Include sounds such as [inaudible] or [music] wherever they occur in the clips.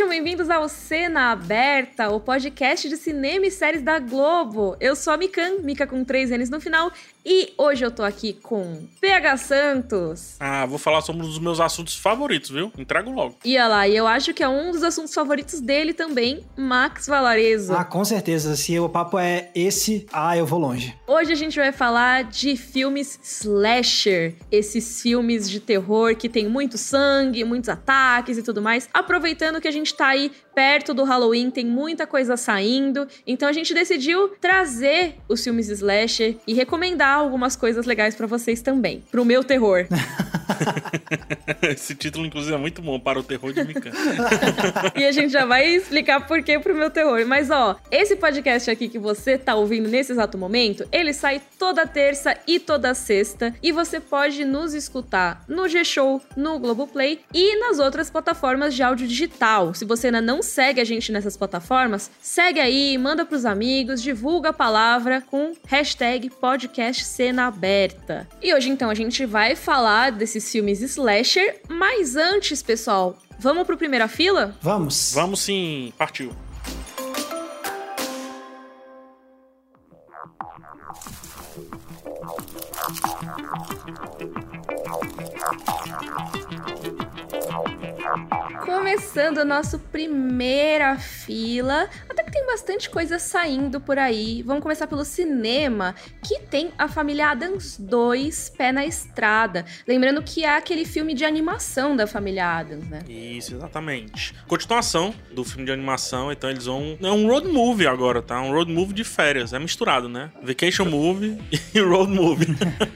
Sejam bem-vindos ao Cena Aberta, o podcast de cinema e séries da Globo. Eu sou a Mikan, Mika com três N's no final, e hoje eu tô aqui com PH Santos. Ah, vou falar sobre um dos meus assuntos favoritos, viu? Entrego logo. E olha lá, e eu acho que é um dos assuntos favoritos dele também, Max Valarezo. Ah, com certeza. Se o papo é esse, ah, eu vou longe. Hoje a gente vai falar de filmes slasher, esses filmes de terror que tem muito sangue, muitos ataques e tudo mais. Aproveitando que a gente tá aí perto do Halloween, tem muita coisa saindo, então a gente decidiu trazer os filmes slasher e recomendar algumas coisas legais para vocês também, pro meu terror. [laughs] Esse título, inclusive, é muito bom para o terror de Mikan. [laughs] e a gente já vai explicar por que pro meu terror. Mas, ó, esse podcast aqui que você tá ouvindo nesse exato momento, ele sai toda terça e toda sexta. E você pode nos escutar no G-Show, no Globoplay e nas outras plataformas de áudio digital. Se você ainda não segue a gente nessas plataformas, segue aí, manda pros amigos, divulga a palavra com hashtag podcast cena aberta. E hoje, então, a gente vai falar desses filmes slasher, mas antes, pessoal, vamos pro primeira fila? Vamos. Vamos sim, partiu. Começando a nossa primeira fila, bastante coisa saindo por aí. Vamos começar pelo cinema, que tem a família Adams 2, Pé na Estrada. Lembrando que é aquele filme de animação da família Adams, né? Isso, exatamente. Continuação do filme de animação, então eles vão. É um road movie agora, tá? Um road movie de férias. É misturado, né? Vacation movie [laughs] e road movie.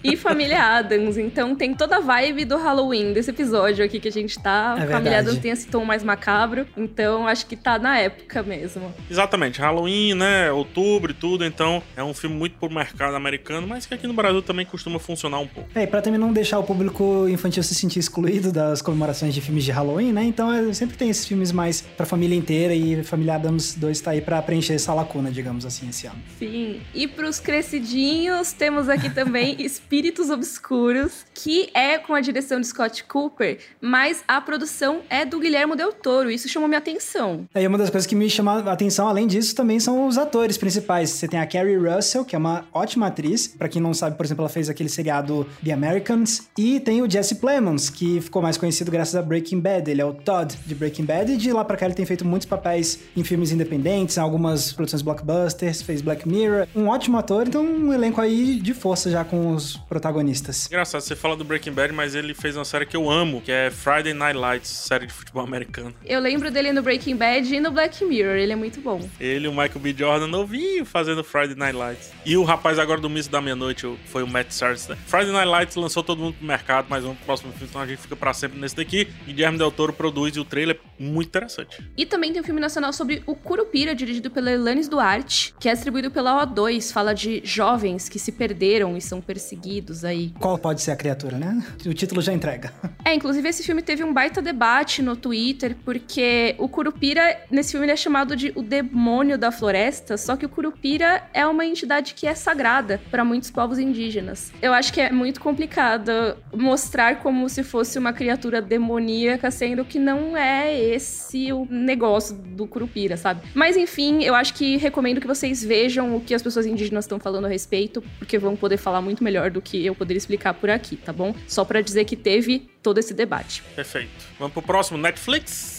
e família Adams, então tem toda a vibe do Halloween desse episódio aqui que a gente tá. É família. Adams tem esse tom mais macabro, então acho que tá na época mesmo. Exatamente, Halloween, né? Outubro e tudo, então é um filme muito pro mercado americano, mas que aqui no Brasil também costuma funcionar um pouco. É, e pra também não deixar o público infantil se sentir excluído das comemorações de filmes de Halloween, né? Então é, sempre tem esses filmes mais pra família inteira e Família Adams 2 tá aí pra preencher essa lacuna, digamos assim, esse ano. Sim, e pros crescidinhos, temos aqui também [laughs] Espíritos Obscuros, que é com a direção de Scott Cooper, mas a produção é do Guilherme Del Toro, isso chamou minha atenção. Aí uma das coisas que me chama a atenção, além disso, também são os atores principais. Você tem a Carrie Russell, que é uma ótima atriz. Pra quem não sabe, por exemplo, ela fez aquele seriado The Americans. E tem o Jesse Plemons, que ficou mais conhecido graças a Breaking Bad. Ele é o Todd de Breaking Bad. E de lá pra cá ele tem feito muitos papéis em filmes independentes, em algumas produções blockbusters, fez Black Mirror. Um ótimo ator, então um elenco aí de força já com os protagonistas. Engraçado, você fala do Breaking Bad, mas ele fez uma série que eu amo, que é Friday Night Lights, série de futebol americano. Eu lembro dele no Breaking Bad e no Black Mirror, ele é muito bom. Ele e o Michael B. Jordan novinho fazendo Friday Night Lights. E o rapaz agora do Miss da Meia-Noite foi o Matt Sarnes. né? Friday Night Lights lançou todo mundo pro mercado, mas vamos pro próximo filme, então a gente fica pra sempre nesse daqui. Guilherme Del Toro produz e o trailer é muito interessante. E também tem um filme nacional sobre o Curupira, dirigido pela Elanis Duarte, que é distribuído pela O2, fala de jovens que se perderam e são perseguidos aí. Qual pode ser a criatura, né? O título já entrega. É, inclusive esse filme teve um baita debate no Twitter, porque o Curupira, nesse filme, ele é chamado de o demônio da floresta, só que o Curupira é uma entidade que é sagrada para muitos povos indígenas. Eu acho que é muito complicado mostrar como se fosse uma criatura demoníaca, sendo que não é esse o negócio do Curupira, sabe? Mas enfim, eu acho que recomendo que vocês vejam o que as pessoas indígenas estão falando a respeito, porque vão poder falar muito melhor do que eu poderia explicar por aqui, tá bom? Só pra dizer que teve todo esse debate. Perfeito. Vamos pro próximo, Netflix.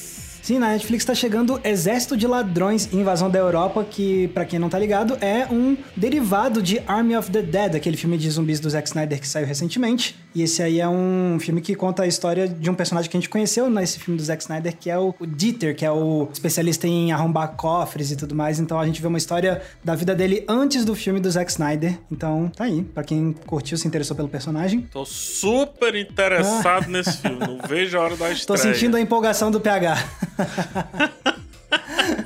Sim, na Netflix tá chegando Exército de Ladrões Invasão da Europa, que, pra quem não tá ligado, é um derivado de Army of the Dead, aquele filme de zumbis do Zack Snyder que saiu recentemente. E esse aí é um filme que conta a história de um personagem que a gente conheceu nesse filme do Zack Snyder, que é o, Dieter, que é o especialista em arrombar cofres e tudo mais. Então a gente vê uma história da vida dele antes do filme do Zack Snyder. Então tá aí, pra quem curtiu, se interessou pelo personagem. Tô super interessado nesse filme. Não vejo a hora da [laughs] estreia. Tô sentindo a empolgação do PH.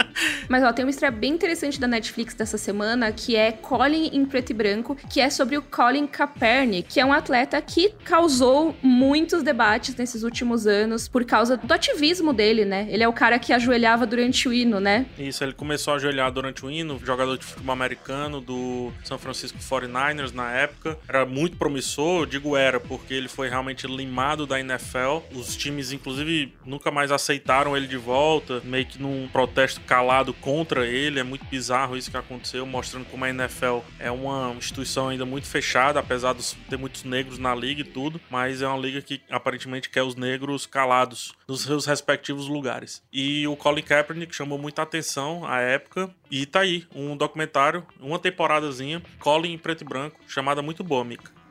[laughs] Mas ó, tem uma estreia bem interessante da Netflix dessa semana, que é Colin em preto e branco, que é sobre o Colin Kaepernick, que é um atleta que causou muitos debates nesses últimos anos por causa do ativismo dele, né? Ele é o cara que ajoelhava durante o hino, né? Isso, ele começou a ajoelhar durante o hino, jogador de futebol americano do São Francisco 49ers na época. Era muito promissor, digo era, porque ele foi realmente limado da NFL. Os times, inclusive, nunca mais aceitaram ele de volta, meio que num protesto calado contra ele. É muito bizarro isso que aconteceu, mostrando como a NFL é uma instituição ainda muito fechada, apesar de ter muitos negros na liga e tudo, mas é uma liga que aparentemente quer os negros calados nos seus respectivos lugares. E o Colin Kaepernick chamou muita atenção à época e tá aí um documentário, uma temporadazinha, Colin em preto e branco, chamada muito boa.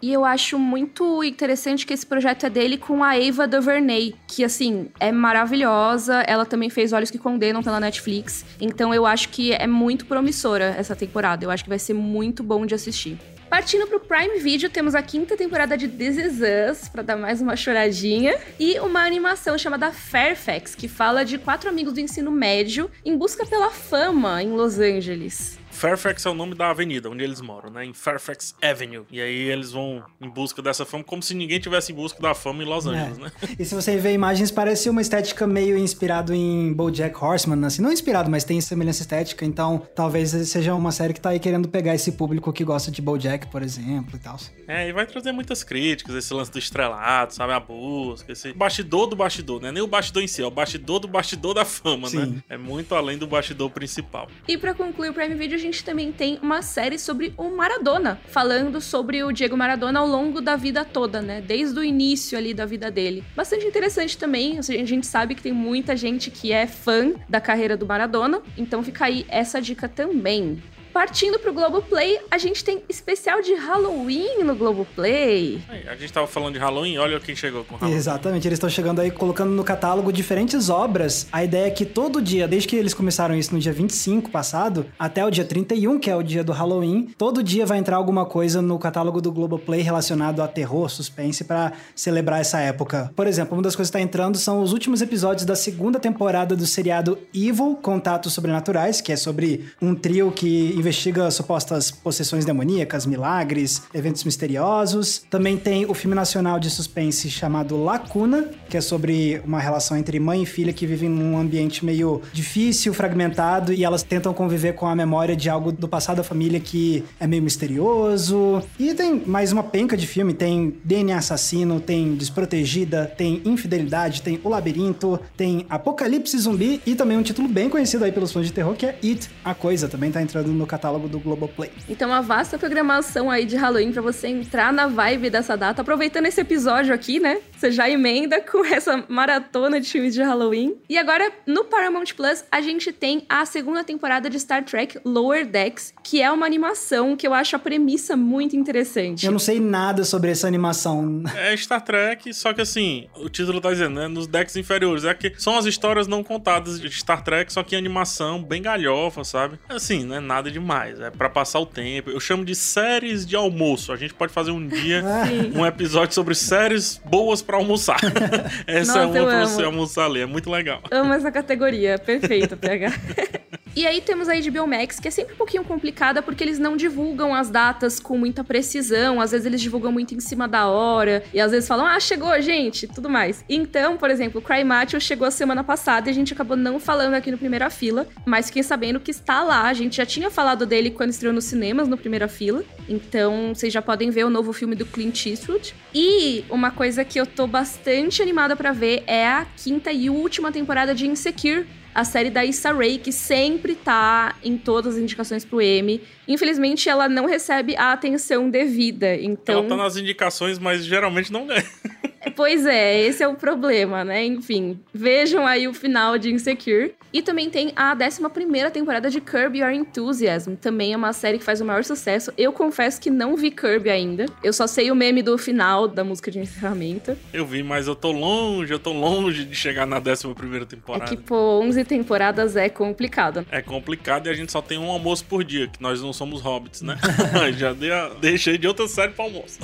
E eu acho muito interessante que esse projeto é dele com a Ava DuVernay, que assim, é maravilhosa. Ela também fez Olhos que Condenam pela Netflix. Então eu acho que é muito promissora essa temporada. Eu acho que vai ser muito bom de assistir. Partindo pro Prime Video, temos a quinta temporada de This Is Us, pra dar mais uma choradinha, e uma animação chamada Fairfax, que fala de quatro amigos do ensino médio em busca pela fama em Los Angeles. Fairfax é o nome da avenida onde eles moram, né? Em Fairfax Avenue. E aí eles vão em busca dessa fama, como se ninguém tivesse em busca da fama em Los é. Angeles, é. né? E se você ver imagens, parece uma estética meio inspirado em BoJack Horseman, assim, não inspirado, mas tem semelhança estética. Então, talvez seja uma série que tá aí querendo pegar esse público que gosta de BoJack, por exemplo, e tal. É, e vai trazer muitas críticas, esse lance do estrelado, sabe, a busca, esse bastidor do bastidor, né? Nem o bastidor em si, é o bastidor do bastidor da fama, né? Sim. né? É muito além do bastidor principal. E para concluir o Prime Video, a gente gente também tem uma série sobre o Maradona, falando sobre o Diego Maradona ao longo da vida toda, né? Desde o início ali da vida dele. Bastante interessante também. A gente sabe que tem muita gente que é fã da carreira do Maradona, então fica aí essa dica também. Partindo pro Globoplay, a gente tem especial de Halloween no Globoplay. A gente tava falando de Halloween, olha quem chegou com Halloween. Exatamente, eles estão chegando aí colocando no catálogo diferentes obras. A ideia é que todo dia, desde que eles começaram isso no dia 25 passado, até o dia 31, que é o dia do Halloween, todo dia vai entrar alguma coisa no catálogo do Globoplay relacionado a terror, suspense, para celebrar essa época. Por exemplo, uma das coisas que está entrando são os últimos episódios da segunda temporada do seriado Evil Contatos Sobrenaturais, que é sobre um trio que investiga supostas possessões demoníacas, milagres, eventos misteriosos. Também tem o filme nacional de suspense chamado Lacuna, que é sobre uma relação entre mãe e filha que vivem num ambiente meio difícil, fragmentado, e elas tentam conviver com a memória de algo do passado da família que é meio misterioso. E tem mais uma penca de filme: tem DNA Assassino, tem Desprotegida, tem Infidelidade, tem O Labirinto, tem Apocalipse Zumbi e também um título bem conhecido aí pelos fãs de terror que é It, a Coisa, também tá entrando no catálogo do Globoplay. Então, uma vasta programação aí de Halloween para você entrar na vibe dessa data. Aproveitando esse episódio aqui, né? Você já emenda com [laughs] essa maratona de filmes de Halloween. E agora, no Paramount Plus, a gente tem a segunda temporada de Star Trek Lower Decks, que é uma animação que eu acho a premissa muito interessante. Eu não sei nada sobre essa animação. [laughs] É Star Trek, só que assim, o título tá dizendo, né? Nos decks inferiores. É que são as histórias não contadas de Star Trek, só que em animação, bem galhofa, sabe? Assim, né? Nada de demais. É para passar o tempo. Eu chamo de séries de almoço. A gente pode fazer um dia [laughs] um episódio sobre séries boas para almoçar. [laughs] essa Nossa, é uma pra você almoçar ali. É muito legal. Amo essa categoria. Perfeito, PH. [laughs] E aí temos a HBO Max, que é sempre um pouquinho complicada porque eles não divulgam as datas com muita precisão. Às vezes eles divulgam muito em cima da hora. E às vezes falam, ah, chegou, gente, tudo mais. Então, por exemplo, o Cry Macho chegou a semana passada e a gente acabou não falando aqui no Primeira Fila. Mas fiquei sabendo que está lá. A gente já tinha falado dele quando estreou nos cinemas, no Primeira Fila. Então, vocês já podem ver o novo filme do Clint Eastwood. E uma coisa que eu tô bastante animada para ver é a quinta e última temporada de Insecure, a série da Issa Rae, que sempre tá em todas as indicações pro M. Infelizmente, ela não recebe a atenção devida, então... Ela tá nas indicações, mas geralmente não ganha. [laughs] Pois é, esse é o problema, né? Enfim, vejam aí o final de Insecure. E também tem a 11 temporada de Curb Your Enthusiasm. Também é uma série que faz o maior sucesso. Eu confesso que não vi Curb ainda. Eu só sei o meme do final da música de encerramento. Eu vi, mas eu tô longe, eu tô longe de chegar na 11 temporada. É que, pô, 11 temporadas é complicado. É complicado e a gente só tem um almoço por dia, que nós não somos hobbits, né? [laughs] Já deixei de outra série pra almoço.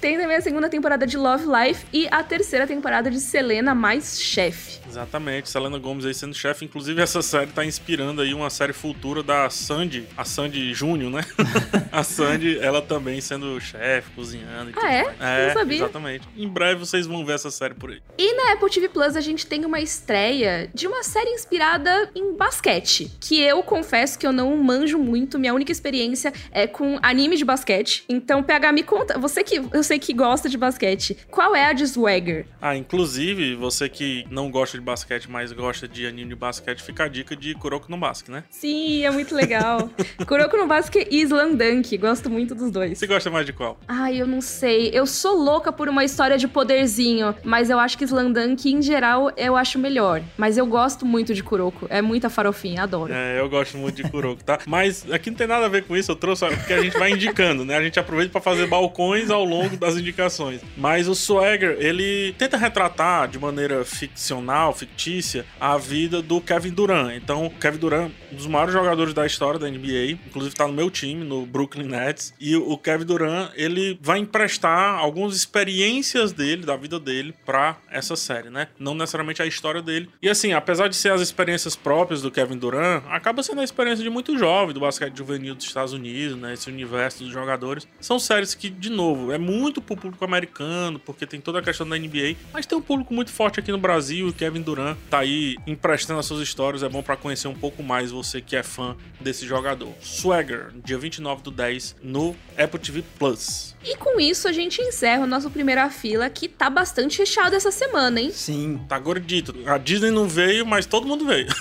tem também a segunda temporada de Love Life e a terceira temporada de Selena mais chefe. Exatamente, Selena Gomes aí sendo chefe. Inclusive, essa série tá inspirando aí uma série futura da Sandy, a Sandy Júnior, né? [laughs] a Sandy, ela também sendo chefe, cozinhando e Ah, tudo é? mais. É, Não sabia. exatamente. Em breve vocês vão ver essa série por aí. E na Apple TV Plus a gente tem uma estreia de uma série inspirada em basquete. Que eu confesso que eu não manjo muito. Minha única experiência é com anime de basquete. Então, PH, me conta. Você que eu sei que gosta de basquete. Qual é a de Swagger? Ah, inclusive, você que não gosta de basquete, mas gosta de anime de basquete, fica a dica de Kuroko no Basque, né? Sim, é muito legal. [laughs] Kuroko no Basque e Slam Dunk. Gosto muito dos dois. Você gosta mais de qual? Ai, eu não sei. Eu sou louca por uma história de poderzinho, mas eu acho que Slandunk, em geral, eu acho melhor. Mas eu gosto muito de Kuroko. É muita farofinha, adoro. É, eu gosto muito de Kuroko, tá? Mas aqui não tem nada a ver com isso, eu trouxe porque a gente vai indicando, né? A gente aproveita pra fazer balcões ao longo das indicações. Mas o Swagger, ele tenta retratar de maneira ficcional, fictícia, a vida do Kevin Durant. Então, Kevin Durant, um dos maiores jogadores da história da NBA, inclusive tá no meu time, no Brooklyn Nets. E o Kevin Durant, ele vai emprestar algumas experiências dele, da vida dele, pra essa série, né? Não necessariamente a história dele. E assim, apesar de ser as experiências próprias do Kevin Durant, acaba sendo a experiência de muito jovem do basquete juvenil dos Estados Unidos, né? Esse universo dos jogadores. São séries que, de novo, é muito pro público americano, porque tem toda a questão da NBA, mas tem um público muito forte aqui no Brasil e o Kevin Durant tá aí emprestando as suas histórias. É bom pra conhecer um pouco mais você que é fã desse jogador. Swagger, dia 29 do 10, no Apple TV Plus. E com isso a gente encerra o nosso primeira fila, que tá bastante recheado essa semana, hein? Sim. Tá gordito. A Disney não veio, mas todo mundo veio. [laughs]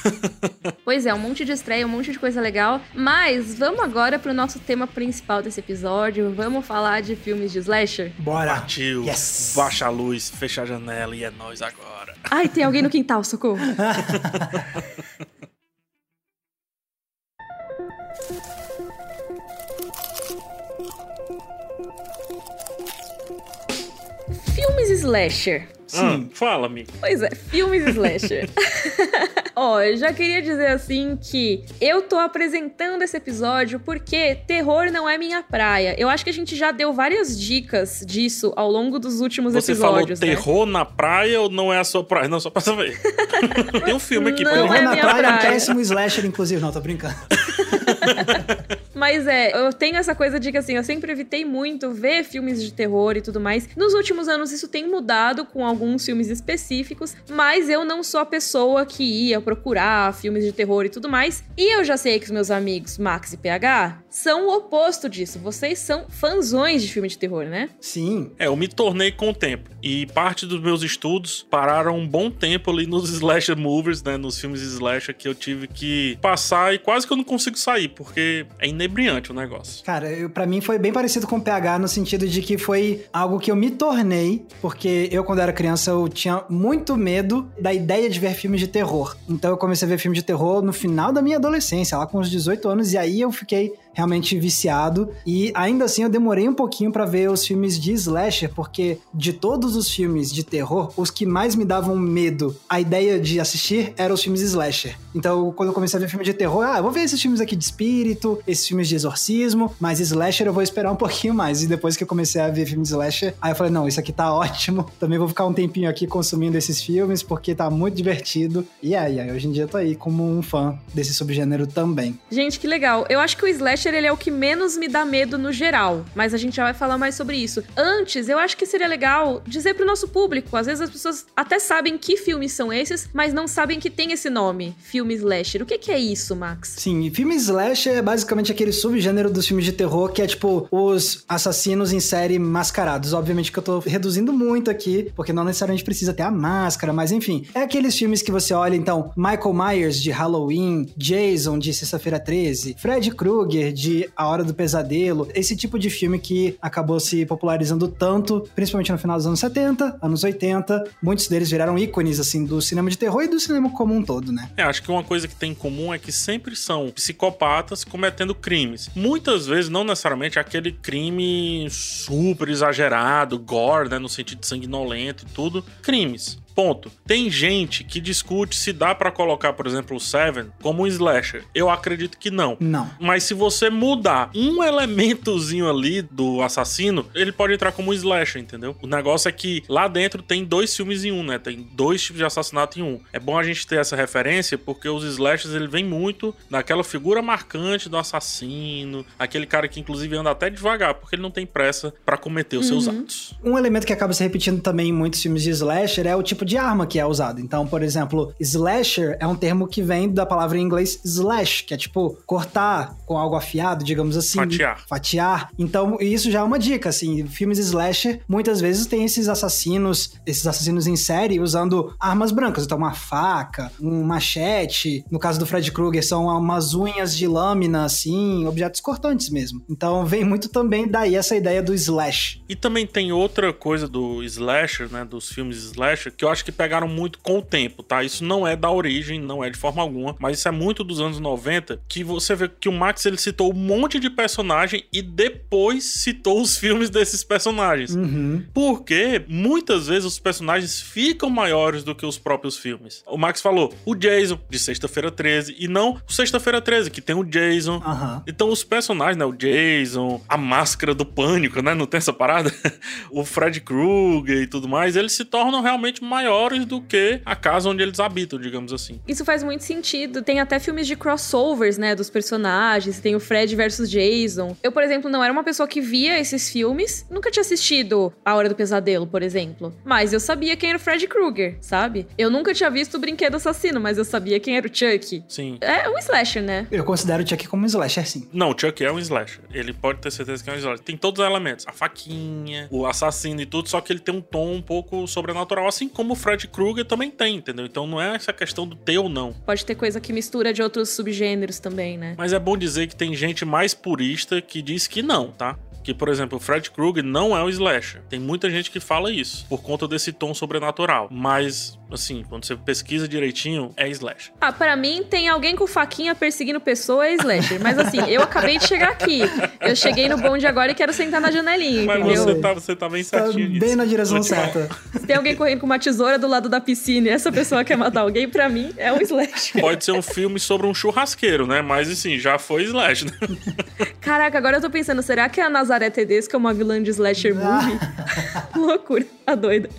Pois é, um monte de estreia, um monte de coisa legal. Mas vamos agora pro nosso tema principal desse episódio. Vamos falar de filmes de slasher? Bora. Partiu, Yes. baixa a luz, fecha a janela e é nós agora. Ai, tem alguém no quintal, socorro. Filmes slasher. Sim. Ah, fala, amigo. Pois é, filmes slasher. [laughs] Ó, eu já queria dizer assim que eu tô apresentando esse episódio porque terror não é minha praia. Eu acho que a gente já deu várias dicas disso ao longo dos últimos Você episódios, falou né? terror na praia ou não é a sua praia? Não, só pra saber. [laughs] Tem um filme aqui pra Não Terror é na minha praia é um praia. péssimo slasher, inclusive. Não, tô brincando. [laughs] [laughs] Mas é, eu tenho essa coisa de que assim, eu sempre evitei muito ver filmes de terror e tudo mais. Nos últimos anos isso tem mudado com alguns filmes específicos, mas eu não sou a pessoa que ia procurar filmes de terror e tudo mais. E eu já sei que os meus amigos Max e PH são o oposto disso. Vocês são fãzões de filme de terror, né? Sim. É, eu me tornei com o tempo. E parte dos meus estudos pararam um bom tempo ali nos [laughs] slasher movies, né? Nos filmes slasher que eu tive que passar e quase que eu não consigo sair, porque é inebriante o negócio. Cara, eu, pra mim foi bem parecido com o PH no sentido de que foi algo que eu me tornei, porque eu, quando era criança, eu tinha muito medo da ideia de ver filmes de terror. Então eu comecei a ver filme de terror no final da minha adolescência, lá com uns 18 anos, e aí eu fiquei realmente viciado. E ainda assim eu demorei um pouquinho pra ver os filmes de slasher, porque de todos os filmes de terror, os que mais me davam medo, a ideia de assistir eram os filmes slasher. Então, quando eu comecei a ver filme de terror, ah, eu vou ver esses filmes aqui de espírito, esses filmes de exorcismo, mas slasher eu vou esperar um [laughs] pouquinho mais. E depois que eu comecei a ver filmes slasher, aí eu falei, não, isso aqui tá [laughs] ótimo. Também vou ficar um tempinho aqui consumindo esses filmes, porque tá muito divertido. E aí, aí hoje em dia eu tô aí como um fã desse subgênero também. Gente, que legal. Eu acho que o slasher ele é o que menos me dá medo no geral, mas a gente já vai falar mais sobre isso. Antes, eu acho que seria legal dizer pro nosso público. Às vezes as pessoas até sabem que filmes são esses, mas não sabem que tem esse nome, filme slasher. O que, que é isso, Max? Sim, filme slasher é basicamente aquele subgênero dos filmes de terror que é tipo os assassinos em série mascarados. Obviamente que eu tô reduzindo muito aqui, porque não necessariamente precisa ter a máscara, mas enfim. É aqueles filmes que você olha, então, Michael Myers de Halloween, Jason de Sexta-feira 13, Fred Krueger de A Hora do Pesadelo, esse tipo de filme que acabou se popularizando tanto, principalmente no final dos anos 70, anos 80. Muitos deles viraram ícones, assim, do cinema de terror e do cinema como um todo, né? É, acho que uma coisa que tem em comum é que sempre são psicopatas cometendo crimes. Muitas vezes, não necessariamente aquele crime super exagerado, gore, né, no sentido sanguinolento e tudo. Crimes. Ponto. Tem gente que discute se dá para colocar, por exemplo, o Seven como um slasher. Eu acredito que não. Não. Mas se você mudar um elementozinho ali do assassino, ele pode entrar como um slasher, entendeu? O negócio é que lá dentro tem dois filmes em um, né? Tem dois tipos de assassinato em um. É bom a gente ter essa referência porque os slashers ele vem muito daquela figura marcante do assassino, aquele cara que inclusive anda até devagar porque ele não tem pressa para cometer os seus atos. Um elemento que acaba se repetindo também em muitos filmes de slasher é o tipo de arma que é usado. Então, por exemplo, slasher é um termo que vem da palavra em inglês slash, que é tipo cortar com algo afiado, digamos assim. Fatiar. Fatiar. Então, isso já é uma dica, assim. Filmes slasher muitas vezes tem esses assassinos, esses assassinos em série usando armas brancas. Então, uma faca, um machete. No caso do Fred Krueger, são umas unhas de lâmina, assim, objetos cortantes mesmo. Então, vem muito também daí essa ideia do slash. E também tem outra coisa do slasher, né, dos filmes slasher, que eu acho que pegaram muito com o tempo, tá? Isso não é da origem, não é de forma alguma, mas isso é muito dos anos 90, que você vê que o Max ele citou um monte de personagem e depois citou os filmes desses personagens. Uhum. Porque muitas vezes os personagens ficam maiores do que os próprios filmes. O Max falou o Jason de Sexta-feira 13 e não o Sexta-feira 13 que tem o Jason. Aham. Então os personagens, né, o Jason, a máscara do pânico, né, não tem essa parada? [laughs] o Fred Krueger e tudo mais, eles se tornam realmente maiores do que a casa onde eles habitam, digamos assim. Isso faz muito sentido. Tem até filmes de crossovers, né, dos personagens. Tem o Fred versus Jason. Eu, por exemplo, não era uma pessoa que via esses filmes. Nunca tinha assistido A Hora do Pesadelo, por exemplo. Mas eu sabia quem era o Fred Krueger, sabe? Eu nunca tinha visto o Brinquedo Assassino, mas eu sabia quem era o Chuck. Sim. É um slasher, né? Eu considero o Chuck como um slasher, sim. Não, o Chuck é um slasher. Ele pode ter certeza que é um slasher. Tem todos os elementos. A faquinha, o assassino e tudo, só que ele tem um tom um pouco sobrenatural, assim como o Fred Krueger também tem, entendeu? Então não é essa questão do ter ou não. Pode ter coisa que mistura de outros subgêneros também, né? Mas é bom dizer que tem gente mais purista que diz que não, tá? Que, por exemplo, o Fred Krueger não é o slasher. Tem muita gente que fala isso, por conta desse tom sobrenatural. Mas, assim, quando você pesquisa direitinho, é slasher. Ah, pra mim, tem alguém com faquinha perseguindo pessoa é slasher. Mas assim, eu acabei de chegar aqui. Eu cheguei no bonde agora e quero sentar na janelinha, Mas entendeu? você tá, você tá bem Tá certinho nisso. bem na direção certa. Se tem alguém correndo com uma tesoura do lado da piscina e essa pessoa quer matar alguém, pra mim, é um slasher. Pode ser um filme sobre um churrasqueiro, né? Mas, assim, já foi slash, né? Caraca, agora eu tô pensando, será que a Nazaré Tedesco é uma vilã de slasher movie? [laughs] Loucura, a doida.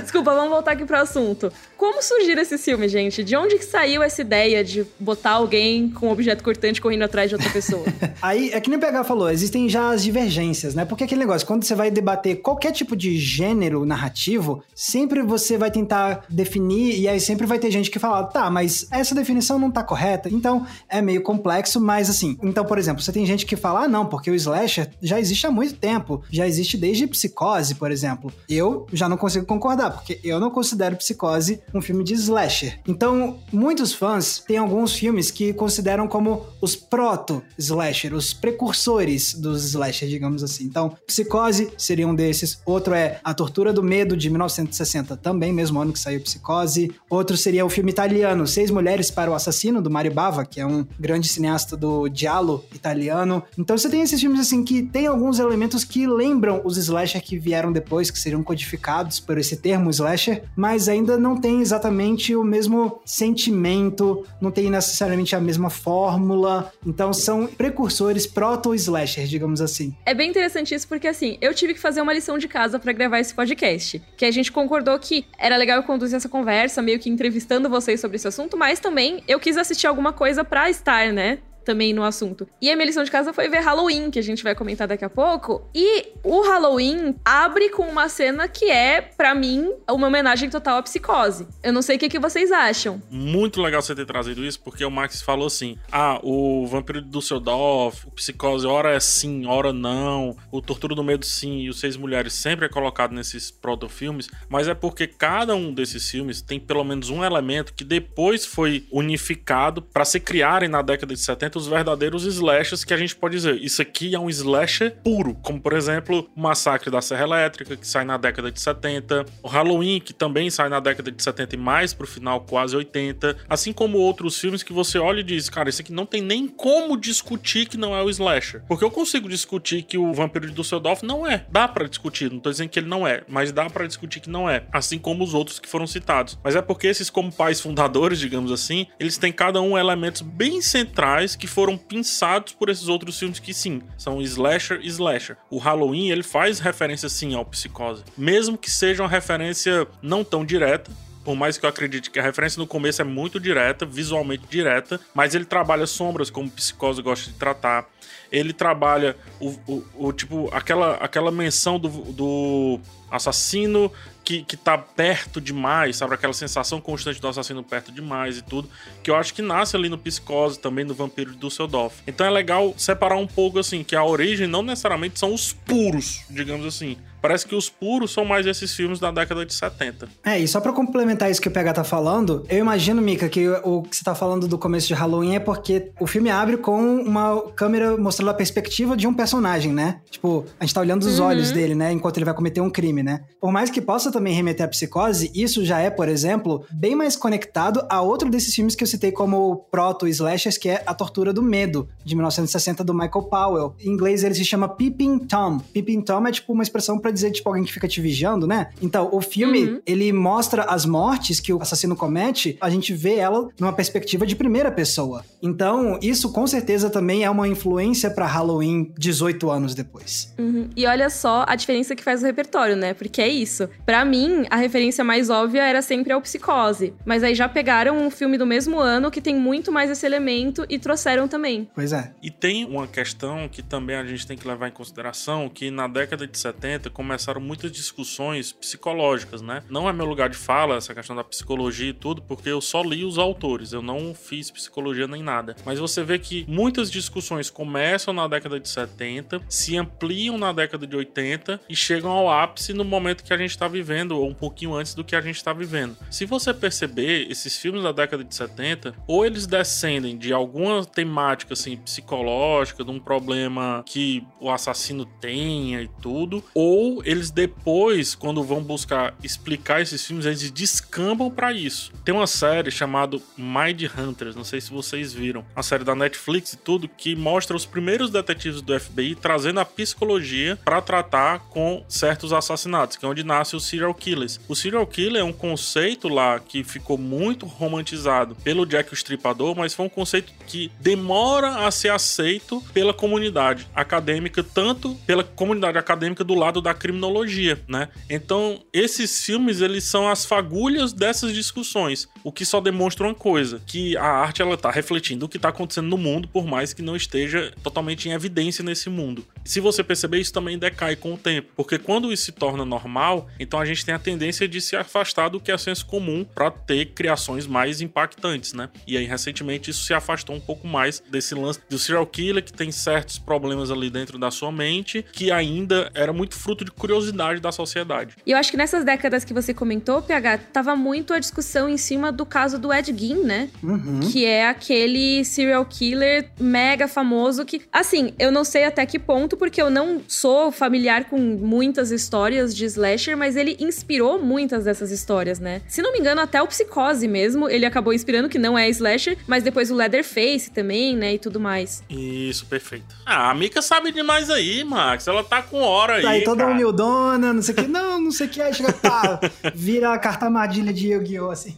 Desculpa, vamos voltar aqui pro assunto. Como surgiram esses filmes, gente? De onde que saiu essa ideia de botar alguém com um objeto cortante correndo atrás de outra pessoa? [laughs] Aí, é que nem o PH falou, existem já as divergências, né? Porque aquele negócio, quando você vai debater qualquer tipo de gênero narrativo, sempre você vai tentar definir, e aí sempre vai ter gente que fala, tá, mas essa definição não tá correta, então é meio complexo, mas assim, então, por exemplo, você tem gente que fala, ah, não, porque o slasher já existe há muito tempo, já existe desde Psicose, por exemplo. Eu já não consigo concordar, porque eu não considero Psicose um filme de slasher. Então, muitos fãs têm alguns filmes que consideram como os proto-slasher, os precursores dos slasher, digamos assim. Então, Psicose seria um desses. Outro é A Tortura do Medo, de 1960, também, mesmo ano que saiu Psicose. Outro seria o filme italiano Seis Mulheres para o Assassino, do Mario Bava, que é um grande cineasta do giallo italiano. Então, você tem esses filmes, assim, que tem alguns elementos que lembram os slasher que vieram depois, que seriam codificados por esse termo slasher, mas ainda não tem exatamente o mesmo sentimento, não tem necessariamente a mesma fórmula. Então, são precursores proto-slasher, digamos assim. É bem interessante isso porque, assim, eu tive que fazer uma lição de casa pra gravar esse podcast. Que a gente concordou que era legal eu conduzir essa conversa, meio que entrevistando vocês sobre esse assunto, mas também eu quis assistir alguma coisa pra estar, né? Também no assunto. E a minha lição de casa foi ver Halloween, que a gente vai comentar daqui a pouco. E o Halloween abre com uma cena que é, pra mim, uma homenagem total à psicose. Eu não sei o que, que vocês acham. Muito legal você ter trazido isso, porque o Max falou assim: ah, o Vampiro de Dusseldorf, o Psicose, hora é sim, hora não, o Tortura do Medo sim, e os Seis Mulheres sempre é colocado nesses proto-filmes, mas é porque cada um desses filmes tem pelo menos um elemento que depois foi unificado para se criarem na década de 70 70 os verdadeiros slashers que a gente pode dizer, isso aqui é um slasher puro, como por exemplo, o Massacre da Serra Elétrica, que sai na década de 70, o Halloween, que também sai na década de 70 e mais pro final, quase 80, assim como outros filmes que você olha e diz, cara, isso aqui não tem nem como discutir que não é o slasher. Porque eu consigo discutir que o Vampiro de Dusseldorf não é. Dá para discutir, não tô dizendo que ele não é, mas dá para discutir que não é, assim como os outros que foram citados. Mas é porque esses como pais fundadores, digamos assim, eles têm cada um elementos bem centrais que foram pensados por esses outros filmes que sim, são slasher slasher. O Halloween, ele faz referência sim ao psicose, mesmo que seja uma referência não tão direta, por mais que eu acredite que a referência no começo é muito direta, visualmente direta, mas ele trabalha sombras como psicose gosta de tratar. Ele trabalha o, o, o tipo aquela, aquela menção do, do assassino que, que tá perto demais, sabe? Aquela sensação constante do assassino perto demais e tudo, que eu acho que nasce ali no Psicose, também no Vampiro de Dusseldorf. Então é legal separar um pouco, assim, que a origem não necessariamente são os puros, digamos assim. Parece que os puros são mais esses filmes da década de 70. É, e só para complementar isso que o PH tá falando, eu imagino, Mika, que o que você tá falando do começo de Halloween é porque o filme abre com uma câmera mostrando a perspectiva de um personagem, né? Tipo, a gente tá olhando os uhum. olhos dele, né? Enquanto ele vai cometer um crime, né? Por mais que possa também remeter à psicose, isso já é, por exemplo, bem mais conectado a outro desses filmes que eu citei como proto-slashers, que é A Tortura do Medo, de 1960, do Michael Powell. Em inglês ele se chama Peeping Tom. Peeping Tom é tipo uma expressão para dizer, tipo, alguém que fica te vigiando, né? Então, o filme, uhum. ele mostra as mortes que o assassino comete, a gente vê ela numa perspectiva de primeira pessoa. Então, isso com certeza também é uma influência para Halloween 18 anos depois. Uhum. E olha só a diferença que faz o repertório, né? Porque é isso. Para mim, a referência mais óbvia era sempre ao Psicose. Mas aí já pegaram um filme do mesmo ano que tem muito mais esse elemento e trouxeram também. Pois é. E tem uma questão que também a gente tem que levar em consideração, que na década de 70, começaram muitas discussões psicológicas, né? Não é meu lugar de fala essa questão da psicologia e tudo, porque eu só li os autores, eu não fiz psicologia nem nada. Mas você vê que muitas discussões começam na década de 70, se ampliam na década de 80 e chegam ao ápice no momento que a gente está vivendo, ou um pouquinho antes do que a gente está vivendo. Se você perceber, esses filmes da década de 70, ou eles descendem de alguma temática assim psicológica, de um problema que o assassino tenha e tudo, ou eles depois, quando vão buscar explicar esses filmes, eles descambam para isso. Tem uma série chamada Mind Hunters, não sei se vocês viram, a série da Netflix e tudo, que mostra os primeiros detetives do FBI trazendo a psicologia para tratar com certos assassinatos, que é onde nasce o serial killers. O serial killer é um conceito lá que ficou muito romantizado pelo Jack o Stripador, mas foi um conceito que demora a ser aceito pela comunidade acadêmica, tanto pela comunidade acadêmica do lado da criminologia, né? Então, esses filmes, eles são as fagulhas dessas discussões, o que só demonstra uma coisa, que a arte ela tá refletindo o que tá acontecendo no mundo, por mais que não esteja totalmente em evidência nesse mundo. Se você perceber, isso também decai com o tempo, porque quando isso se torna normal, então a gente tem a tendência de se afastar do que é senso comum para ter criações mais impactantes, né? E aí recentemente isso se afastou um pouco mais desse lance do serial killer que tem certos problemas ali dentro da sua mente, que ainda era muito fruto de curiosidade da sociedade. E eu acho que nessas décadas que você comentou, PH, tava muito a discussão em cima do caso do Ed Gein, né? Uhum. Que é aquele serial killer mega famoso que, assim, eu não sei até que ponto, porque eu não sou familiar com muitas histórias de slasher, mas ele inspirou muitas dessas histórias, né? Se não me engano, até o Psicose mesmo, ele acabou inspirando, que não é slasher, mas depois o Leatherface também, né? E tudo mais. Isso, perfeito. Ah, a Mika sabe demais aí, Max. Ela tá com hora aí. Tá aí toda humildona, não sei o que. Não, não sei o que. Aí chega, pá, vira a carta armadilha de Yu-Gi-Oh! assim.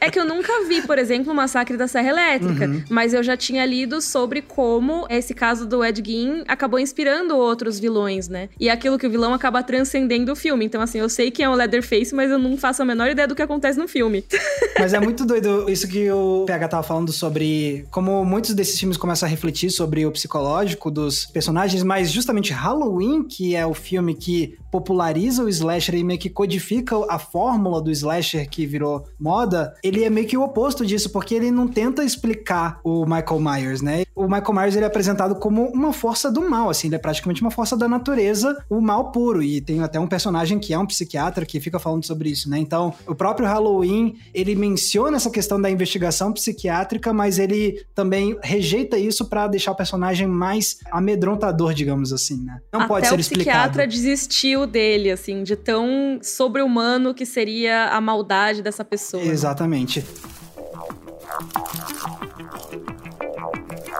É que eu nunca vi, por exemplo, o Massacre da Serra Elétrica, uhum. mas eu já tinha lido sobre como esse caso do Ed Gein acabou inspirando outros vilões, né? E é aquilo que o vilão acaba transcendendo o filme. Então, assim, eu sei que é o Leatherface, mas eu não faço a menor ideia do que acontece no filme. [laughs] Mas é muito doido isso que o PH tava falando sobre como muitos desses filmes começam a refletir sobre o psicológico dos personagens, mas justamente Halloween, que é o filme que populariza o slasher e meio que codifica a fórmula do slasher que virou moda, ele é meio que o oposto disso, porque ele não tenta explicar o Michael Myers, né? O Michael Myers ele é apresentado como uma força do mal, assim, ele é praticamente uma força da natureza, o mal puro, e tem até um personagem que que é um psiquiatra, que fica falando sobre isso, né? Então, o próprio Halloween, ele menciona essa questão da investigação psiquiátrica, mas ele também rejeita isso para deixar o personagem mais amedrontador, digamos assim, né? Não Até pode ser explicado. o psiquiatra desistiu dele, assim, de tão sobre-humano que seria a maldade dessa pessoa. Exatamente.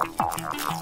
Thank you.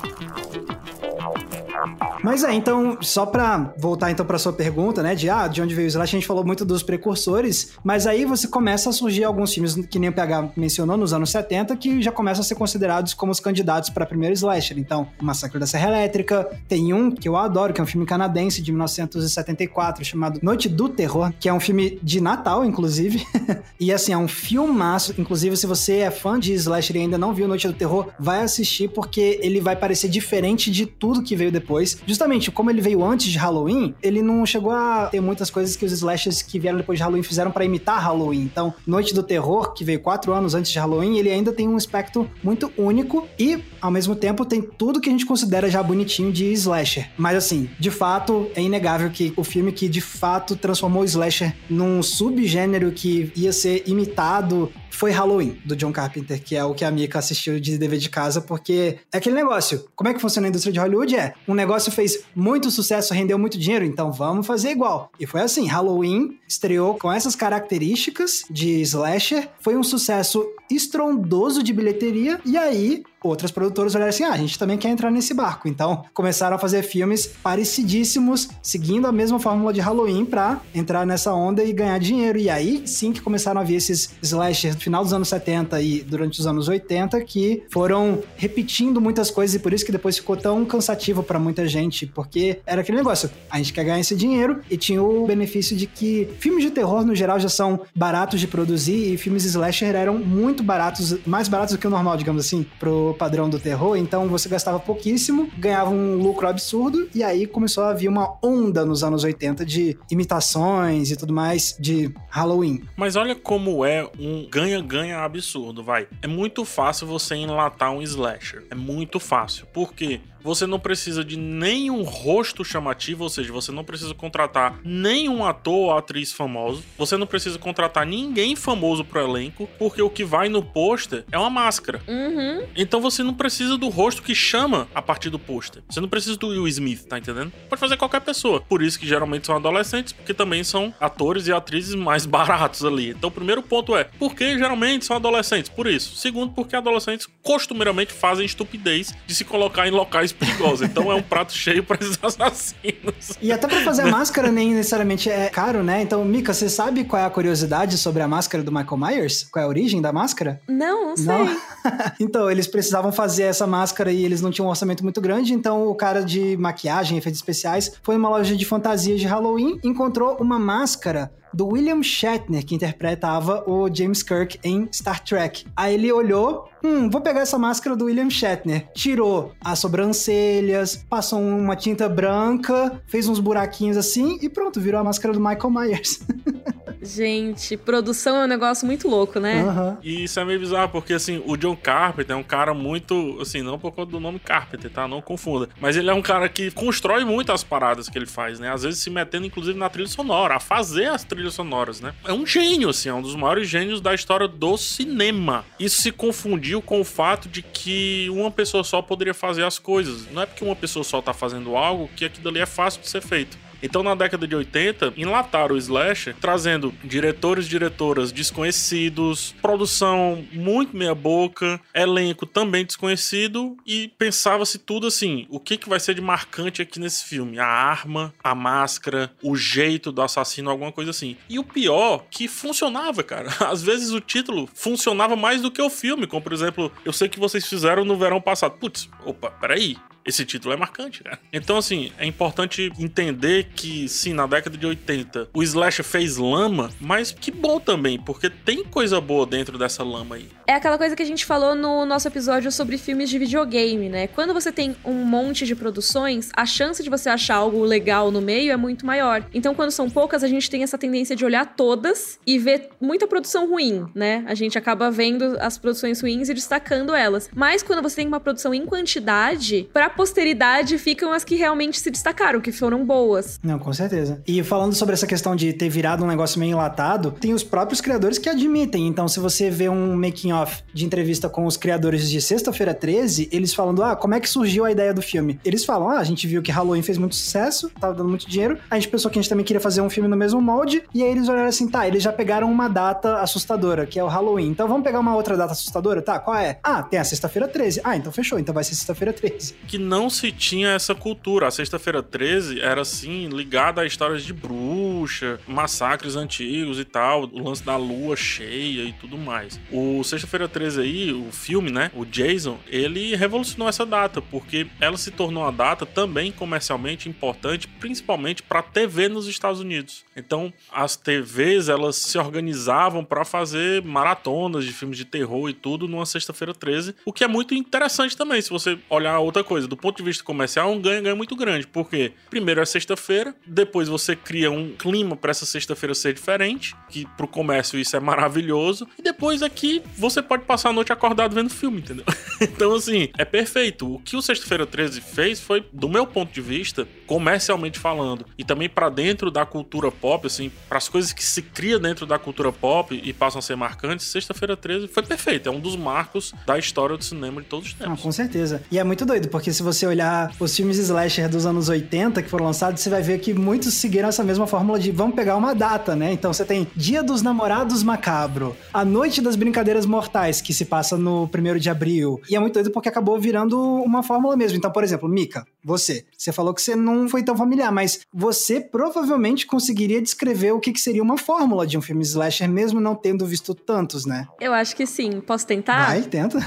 Mas é, então, só pra voltar então pra sua pergunta, né, de, ah, de onde veio o Slash, a gente falou muito dos precursores, mas aí você começa a surgir alguns filmes, que nem o PH mencionou, nos anos 70, que já começam a ser considerados como os candidatos para primeiro slasher. Então, Massacre da Serra Elétrica, tem um que eu adoro, que é um filme canadense de 1974, chamado Noite do Terror, que é um filme de Natal, inclusive, [laughs] e assim, é um filmaço, inclusive se você é fã de slasher e ainda não viu Noite do Terror, vai assistir porque ele vai parecer diferente de tudo que veio depois justamente, como ele veio antes de Halloween, ele não chegou a ter muitas coisas que os slashers que vieram depois de Halloween fizeram para imitar Halloween. Então, Noite do Terror, que veio quatro anos antes de Halloween, ele ainda tem um aspecto muito único e, ao mesmo tempo, tem tudo que a gente considera já bonitinho de slasher. Mas, assim, de fato, é inegável que o filme que de fato transformou o slasher num subgênero que ia ser imitado foi Halloween, do John Carpenter, que é o que a Mika assistiu de dever de casa, porque é aquele negócio. Como é que funciona a indústria de Hollywood? É, um negócio fez muito sucesso, rendeu muito dinheiro, então vamos fazer igual. E foi assim, Halloween estreou com essas características de slasher, foi um sucesso estrondoso de bilheteria, e aí outras produtoras olharam assim: ah, a gente também quer entrar nesse barco. Então começaram a fazer filmes parecidíssimos, seguindo a mesma fórmula de Halloween para entrar nessa onda e ganhar dinheiro. E aí sim que começaram a vir esses slashers no final dos anos 70 e durante os anos 80 que foram repetindo muitas coisas e por isso que depois ficou tão cansativo para muita gente, porque era aquele negócio: a gente quer ganhar esse dinheiro e tinha o benefício de que filmes de terror no geral já são baratos de produzir e filmes slasher eram muito baratos, mais baratos do que o normal, digamos assim, pro padrão do terror, então você gastava pouquíssimo, ganhava um lucro absurdo, e aí começou a vir uma onda nos anos 80 de imitações e tudo mais de Halloween. Mas olha como é um ganha-ganha absurdo, vai. É muito fácil você enlatar um slasher. É muito fácil. Por quê? Você não precisa de nenhum rosto chamativo, ou seja, você não precisa contratar nenhum ator ou atriz famoso, você não precisa contratar ninguém famoso pro elenco, porque o que vai no pôster é uma máscara. Uhum. Então você não precisa do rosto que chama a partir do pôster. Você não precisa do Will Smith, tá entendendo? Pode fazer qualquer pessoa. Por isso que geralmente são adolescentes, porque também são atores e atrizes mais [laughs] baratos ali. Então o primeiro ponto é, por que geralmente são adolescentes? Por isso. Segundo, porque adolescentes costumeiramente fazem estupidez de se colocar em locais perigosa. Então é um prato cheio para esses [laughs] assassinos. E até para fazer a máscara nem necessariamente é caro, né? Então, Mika, você sabe qual é a curiosidade sobre a máscara do Michael Myers? Qual é a origem da máscara? Não, não sei. Não? [laughs] então, eles precisavam fazer essa máscara e eles não tinham um orçamento muito grande, então o cara de maquiagem, efeitos especiais, foi numa loja de fantasias de Halloween, encontrou uma máscara do William Shatner, que interpretava o James Kirk em Star Trek. Aí ele olhou, hum, vou pegar essa máscara do William Shatner. Tirou as sobrancelhas, passou uma tinta branca, fez uns buraquinhos assim e pronto, virou a máscara do Michael Myers. [laughs] Gente, produção é um negócio muito louco, né? Uhum. E isso é meio bizarro, porque assim, o John Carpenter é um cara muito, assim, não por conta do nome Carpenter, tá? Não confunda. Mas ele é um cara que constrói muito as paradas que ele faz, né? Às vezes se metendo, inclusive, na trilha sonora, a fazer as trilhas sonoras, né? É um gênio, assim, é um dos maiores gênios da história do cinema. Isso se confundiu com o fato de que uma pessoa só poderia fazer as coisas. Não é porque uma pessoa só tá fazendo algo que aquilo ali é fácil de ser feito. Então, na década de 80, enlataram o Slash, trazendo diretores e diretoras desconhecidos, produção muito meia-boca, elenco também desconhecido, e pensava-se tudo assim: o que, que vai ser de marcante aqui nesse filme? A arma, a máscara, o jeito do assassino, alguma coisa assim. E o pior, que funcionava, cara. [laughs] Às vezes o título funcionava mais do que o filme, como por exemplo, eu sei que vocês fizeram no verão passado. Putz, opa, peraí esse título é marcante, cara. Então, assim, é importante entender que, sim, na década de 80, o Slash fez lama, mas que bom também, porque tem coisa boa dentro dessa lama aí. É aquela coisa que a gente falou no nosso episódio sobre filmes de videogame, né? Quando você tem um monte de produções, a chance de você achar algo legal no meio é muito maior. Então, quando são poucas, a gente tem essa tendência de olhar todas e ver muita produção ruim, né? A gente acaba vendo as produções ruins e destacando elas. Mas quando você tem uma produção em quantidade, para posteridade ficam as que realmente se destacaram, que foram boas. Não, com certeza. E falando sobre essa questão de ter virado um negócio meio enlatado, tem os próprios criadores que admitem. Então, se você vê um making off de entrevista com os criadores de Sexta-feira 13, eles falando: "Ah, como é que surgiu a ideia do filme?". Eles falam: "Ah, a gente viu que Halloween fez muito sucesso, tava dando muito dinheiro. A gente pensou que a gente também queria fazer um filme no mesmo molde, e aí eles olharam assim: "Tá, eles já pegaram uma data assustadora, que é o Halloween. Então vamos pegar uma outra data assustadora? Tá, qual é? Ah, tem a Sexta-feira 13. Ah, então fechou, então vai ser Sexta-feira 13". Que não se tinha essa cultura. A Sexta-feira 13 era assim ligada a histórias de bruxa, massacres antigos e tal, o lance da lua cheia e tudo mais. O Sexta-feira 13 aí, o filme, né, o Jason, ele revolucionou essa data, porque ela se tornou uma data também comercialmente importante, principalmente para TV nos Estados Unidos. Então, as TVs, elas se organizavam para fazer maratonas de filmes de terror e tudo numa Sexta-feira 13, o que é muito interessante também, se você olhar outra coisa, do ponto de vista comercial, é um ganho-ganho muito grande, porque primeiro é sexta-feira, depois você cria um clima para essa sexta-feira ser diferente, que pro comércio isso é maravilhoso, e depois aqui você pode passar a noite acordado vendo filme, entendeu? [laughs] então, assim, é perfeito. O que o Sexta-feira 13 fez foi, do meu ponto de vista, comercialmente falando, e também para dentro da cultura pop, assim, para as coisas que se cria dentro da cultura pop e passam a ser marcantes, Sexta-feira 13 foi perfeito. É um dos marcos da história do cinema de todos os tempos. Ah, com certeza. E é muito doido, porque se você olhar os filmes slasher dos anos 80 que foram lançados, você vai ver que muitos seguiram essa mesma fórmula de vamos pegar uma data, né? Então você tem Dia dos Namorados Macabro, A Noite das Brincadeiras Mortais, que se passa no 1 de abril. E é muito doido porque acabou virando uma fórmula mesmo. Então, por exemplo, Mika, você. Você falou que você não foi tão familiar, mas você provavelmente conseguiria descrever o que, que seria uma fórmula de um filme slasher, mesmo não tendo visto tantos, né? Eu acho que sim. Posso tentar? Vai, tenta.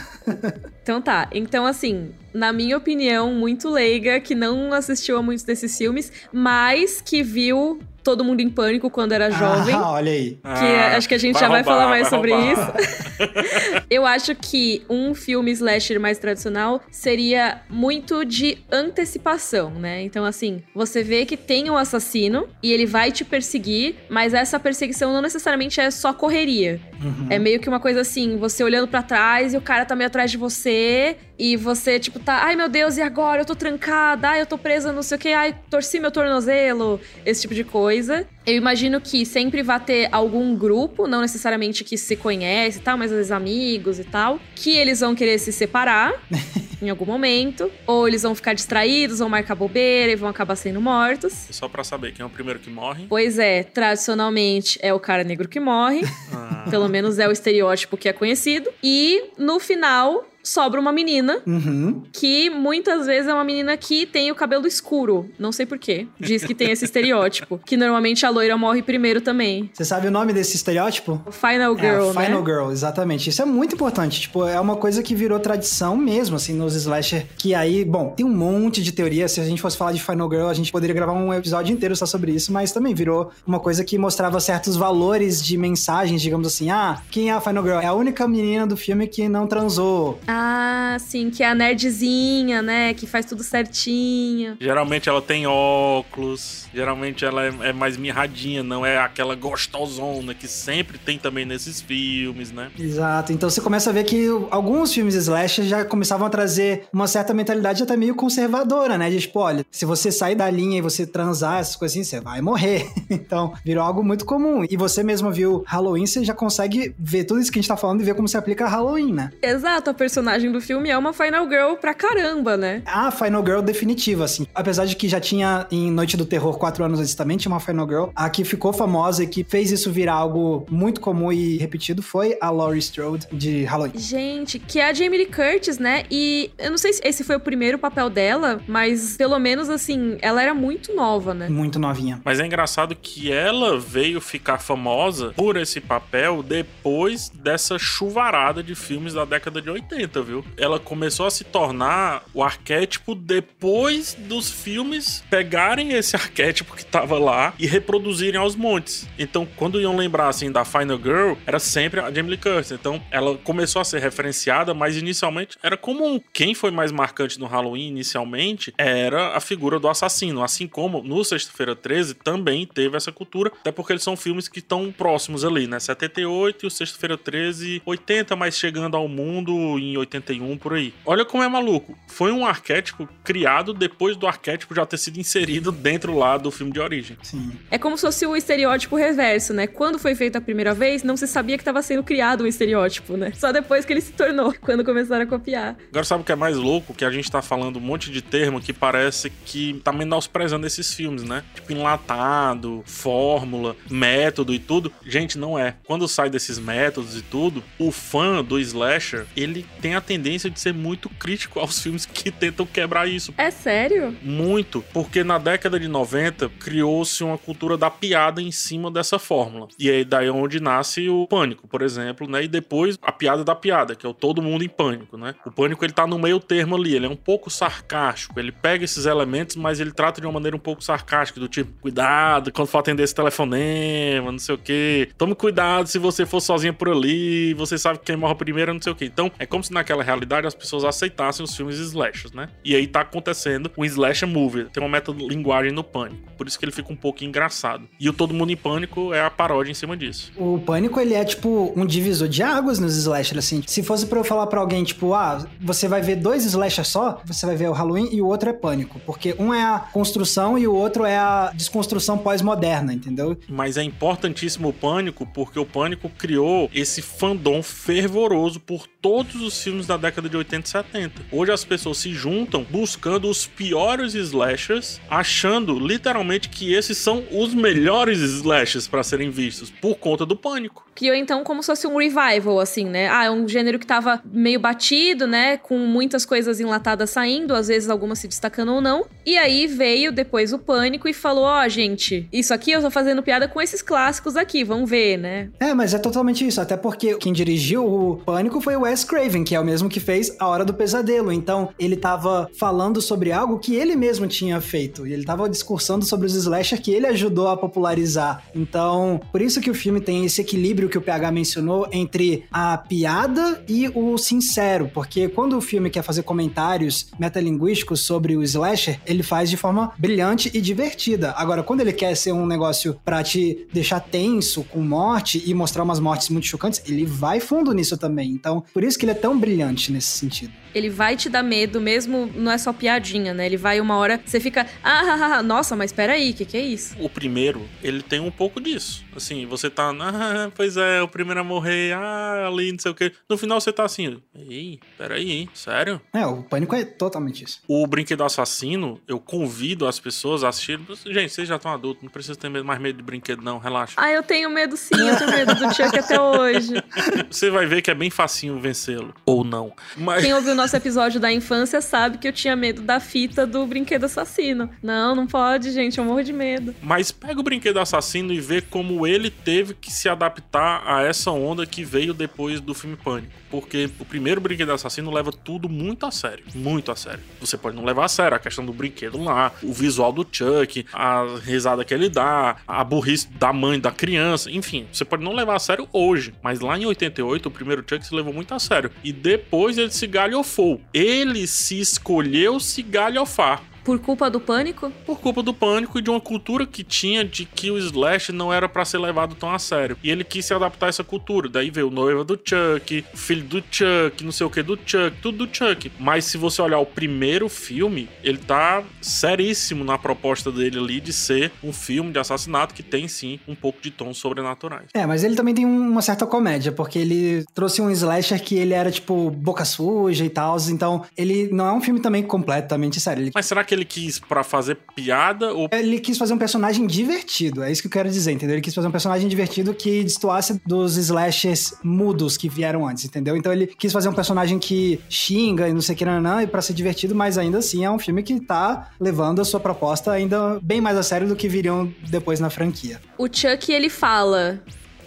Então tá. Então, assim, na minha opinião, muito leiga, que não assistiu a muitos desses filmes, mas que viu Todo Mundo em Pânico quando era jovem. Ah, [laughs] olha aí. Que Ah, acho que a gente vai já vai roubar, falar mais vai sobre roubar. isso. [laughs] Eu acho que um filme slasher mais tradicional seria muito de antecipação, né? Então, assim, você vê que tem um assassino e ele vai te perseguir, mas essa perseguição não necessariamente é só correria. Uhum. É meio que uma coisa assim, você olhando pra trás e o cara tá meio atrás de você e você, tipo, tá, ai meu Deus, e agora? Eu tô trancada, ai eu tô presa, não sei o que, ai torci meu tornozelo, esse tipo de coisa. Eu imagino que sempre vai ter algum grupo, não necessariamente que se conhece e tal, mas às vezes amigos e tal, que eles vão querer se separar [laughs] em algum momento, ou eles vão ficar distraídos, vão marcar bobeira e vão acabar sendo mortos. Só pra saber quem é o primeiro que morre. Pois é, tradicionalmente é o cara negro que morre. Ah, Pelo menos é o estereótipo que é conhecido. E no final sobra uma menina Uhum. que muitas vezes é uma menina que tem o cabelo escuro. Não sei porquê. Diz que tem esse estereótipo. Que normalmente a loira morre primeiro também. Você sabe o nome desse estereótipo? Final Girl, é, Final né? Girl, exatamente. Isso é muito importante. Tipo, é uma coisa que virou tradição mesmo, assim, nos slasher. Que aí, bom, tem um monte de teoria. Se a gente fosse falar de Final Girl, a gente poderia gravar um episódio inteiro só sobre isso, mas também virou uma coisa que mostrava certos valores de mensagens, digamos assim. Ah, quem é a Final Girl? É a única menina do filme que não transou. Ah, sim, que é a nerdzinha, né? Que faz tudo certinho. Geralmente ela tem óculos, geralmente ela é, é mais mirradinha, não é aquela gostosona que sempre tem também nesses filmes, né? Exato. Então você começa a ver que alguns filmes slasher já começavam a trazer uma certa mentalidade até meio conservadora, né? De tipo, olha, se você sair da linha e você transar, essas coisas assim, você vai morrer. [laughs] então, virou algo muito comum. E você mesmo viu Halloween, você já consegue ver tudo isso que a gente tá falando e ver como se aplica a Halloween, né? Exato, a personagem do filme é uma Final Girl pra caramba, né? A Final Girl definitiva, assim. Apesar de que já tinha em Noite do Terror quatro anos antes também, tinha uma Final Girl. A que ficou famosa e que fez isso virar algo muito comum e repetido foi a Laurie Strode de Halloween. Gente, que é a Jamie Lee Curtis, né? E eu não sei se esse foi o primeiro papel dela, mas pelo menos assim, ela era muito nova, né? Muito novinha. Mas é engraçado que ela veio ficar famosa por esse papel depois dessa chuvarada de filmes da década de 80, viu? Ela começou a se tornar o arquétipo depois dos filmes pegarem esse [laughs] arquétipo que tava lá e reproduzirem aos montes. Então, quando iam lembrar assim da Final Girl, era sempre a Jamie Lee Curtis. Então, ela começou a ser referenciada, mas inicialmente era comum. Quem foi mais marcante no Halloween inicialmente era a figura do assassino, assim como no Sexta-feira 13 também teve essa cultura, até porque eles são filmes que estão próximos ali, né? 78 e o Sexta-feira 13, 80, mas chegando ao mundo em 81 por aí. Olha como é maluco. Foi um arquétipo criado depois do arquétipo já ter sido inserido dentro lá do filme de origem. Sim. É como se fosse o estereótipo reverso, né? Quando foi feito a primeira vez, não se sabia que estava sendo criado um estereótipo, né? Só depois que ele se tornou, [laughs] quando começaram a copiar. Agora sabe o que é mais louco? Que a gente tá falando um monte de termo que parece que tá menosprezando esses filmes, né? Tipo enlatado, fórmula, método e tudo. Gente, não é. Quando sai desses métodos e tudo, o fã do slasher, ele tem a tendência de ser muito crítico aos filmes que tentam quebrar isso. É sério? Muito, porque na década de 90 criou-se uma cultura da piada em cima dessa fórmula. E aí daí é onde nasce o pânico, por exemplo, né? E depois a piada da piada, que é o todo mundo em pânico, né? O pânico ele tá no meio termo ali, ele é um pouco sarcástico, ele pega esses elementos, mas ele trata de uma maneira um pouco sarcástica, do tipo, cuidado quando for atender esse telefonema, não sei o quê. Tome cuidado se você for sozinha por ali, você sabe que quem morre primeiro, não sei o quê. Então, é como se naquela realidade as pessoas aceitassem os filmes slashers, né? E aí tá acontecendo um slasher movie, tem uma metalinguagem no pânico. Por isso que ele fica um pouco engraçado. E o Todo Mundo em Pânico é a paródia em cima disso. O Pânico, ele é tipo um divisor de águas nos slashers, assim. Se fosse pra eu falar pra alguém, tipo, ah, você vai ver dois slashers só, você vai ver o Halloween e o outro é Pânico. Porque um é a construção e o outro é a desconstrução pós-moderna, entendeu? Mas é importantíssimo o Pânico porque o Pânico criou esse fandom fervoroso por todos os filmes da década de 80 e 70. Hoje as pessoas se juntam buscando os piores slashers, achando literalmente que esses são os melhores slashers para serem vistos por conta do Pânico. Criou então como se fosse um revival, assim, né? Ah, é um gênero que tava meio batido, né? Com muitas coisas enlatadas saindo, às vezes algumas se destacando ou não. E aí veio depois o Pânico e falou: Ó, oh, gente, isso aqui eu tô fazendo piada com esses clássicos aqui, vamos ver, né? É, mas é totalmente isso. Até porque quem dirigiu o Pânico foi o Wes Craven, que é o mesmo que fez A Hora do Pesadelo. Então, ele tava falando sobre algo que ele mesmo tinha feito. E ele tava discursando sobre os slasher que ele ajudou a popularizar. Então, por isso que o filme tem esse equilíbrio que o PH mencionou entre a piada e o sincero. Porque quando o filme quer fazer comentários metalinguísticos sobre o slasher, ele faz de forma brilhante e divertida. Agora, quando ele quer ser um negócio pra te deixar tenso com morte e mostrar umas mortes muito chocantes, ele vai fundo nisso também. Então, por isso que ele é tão brilhante nesse sentido. Ele vai te dar medo mesmo, não é só piadinha, né? Ele vai uma hora, você fica, ah, ah, ah nossa, mas peraí, o que, que é isso? O primeiro, ele tem um pouco disso. Assim, você tá, ah, pois é, o primeiro a morrer, ah, ali, não sei o quê. No final você tá assim, ei, peraí, sério? É, o pânico é totalmente isso. O Brinquedo Assassino, eu convido as pessoas a assistirem. Gente, vocês já estão adultos, não precisa ter mais medo de brinquedo, não, relaxa. Ah, eu tenho medo sim, eu tenho medo do Chuck até hoje. [laughs] Você vai ver que é bem facinho vencê-lo, ou não. Mas... Quem ouviu nosso episódio da infância sabe que eu tinha medo da fita do brinquedo assassino. Não, não pode, gente, eu morro de medo. Mas pega o brinquedo assassino e vê como ele teve que se adaptar a essa onda que veio depois do filme Pânico. Porque o primeiro brinquedo assassino leva tudo muito a sério. Muito a sério. Você pode não levar a sério a questão do brinquedo lá, o visual do Chuck, a risada que ele dá, a burrice da mãe da criança, enfim, você pode não levar a sério hoje. Mas lá em 88, o primeiro Chuck se levou muito a sério. E depois ele se galhofou. Ele se escolheu se galhofar. Por culpa do pânico? Por culpa do pânico e de uma cultura que tinha de que o Slash não era para ser levado tão a sério. E ele quis se adaptar a essa cultura. Daí veio o noiva do Chuck, o filho do Chuck, não sei o que do Chuck, tudo do Chuck. Mas se você olhar o primeiro filme, ele tá seríssimo na proposta dele ali de ser um filme de assassinato que tem sim um pouco de tons sobrenaturais. É, mas ele também tem uma certa comédia, porque ele trouxe um slasher que ele era tipo boca suja e tal, então ele não é um filme também completamente sério. Ele... Mas será que que ele quis para fazer piada ou ele quis fazer um personagem divertido, é isso que eu quero dizer, entendeu? Ele quis fazer um personagem divertido que destoasse dos slashers mudos que vieram antes, entendeu? Então ele quis fazer um personagem que xinga e não sei o que não, e para ser divertido, mas ainda assim é um filme que tá levando a sua proposta ainda bem mais a sério do que viriam depois na franquia. O Chuck ele fala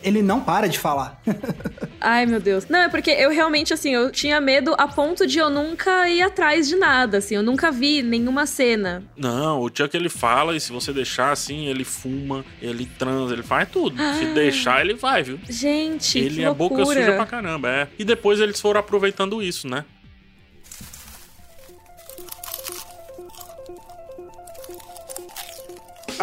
ele não para de falar. [laughs] Ai, meu Deus. Não, é porque eu realmente, assim, eu tinha medo a ponto de eu nunca ir atrás de nada, assim. Eu nunca vi nenhuma cena. Não, o Chuck ele fala e se você deixar assim, ele fuma, ele transa, ele faz tudo. Ah, se deixar, ele vai, viu? Gente, Ele é loucura. boca suja pra caramba, é. E depois eles foram aproveitando isso, né?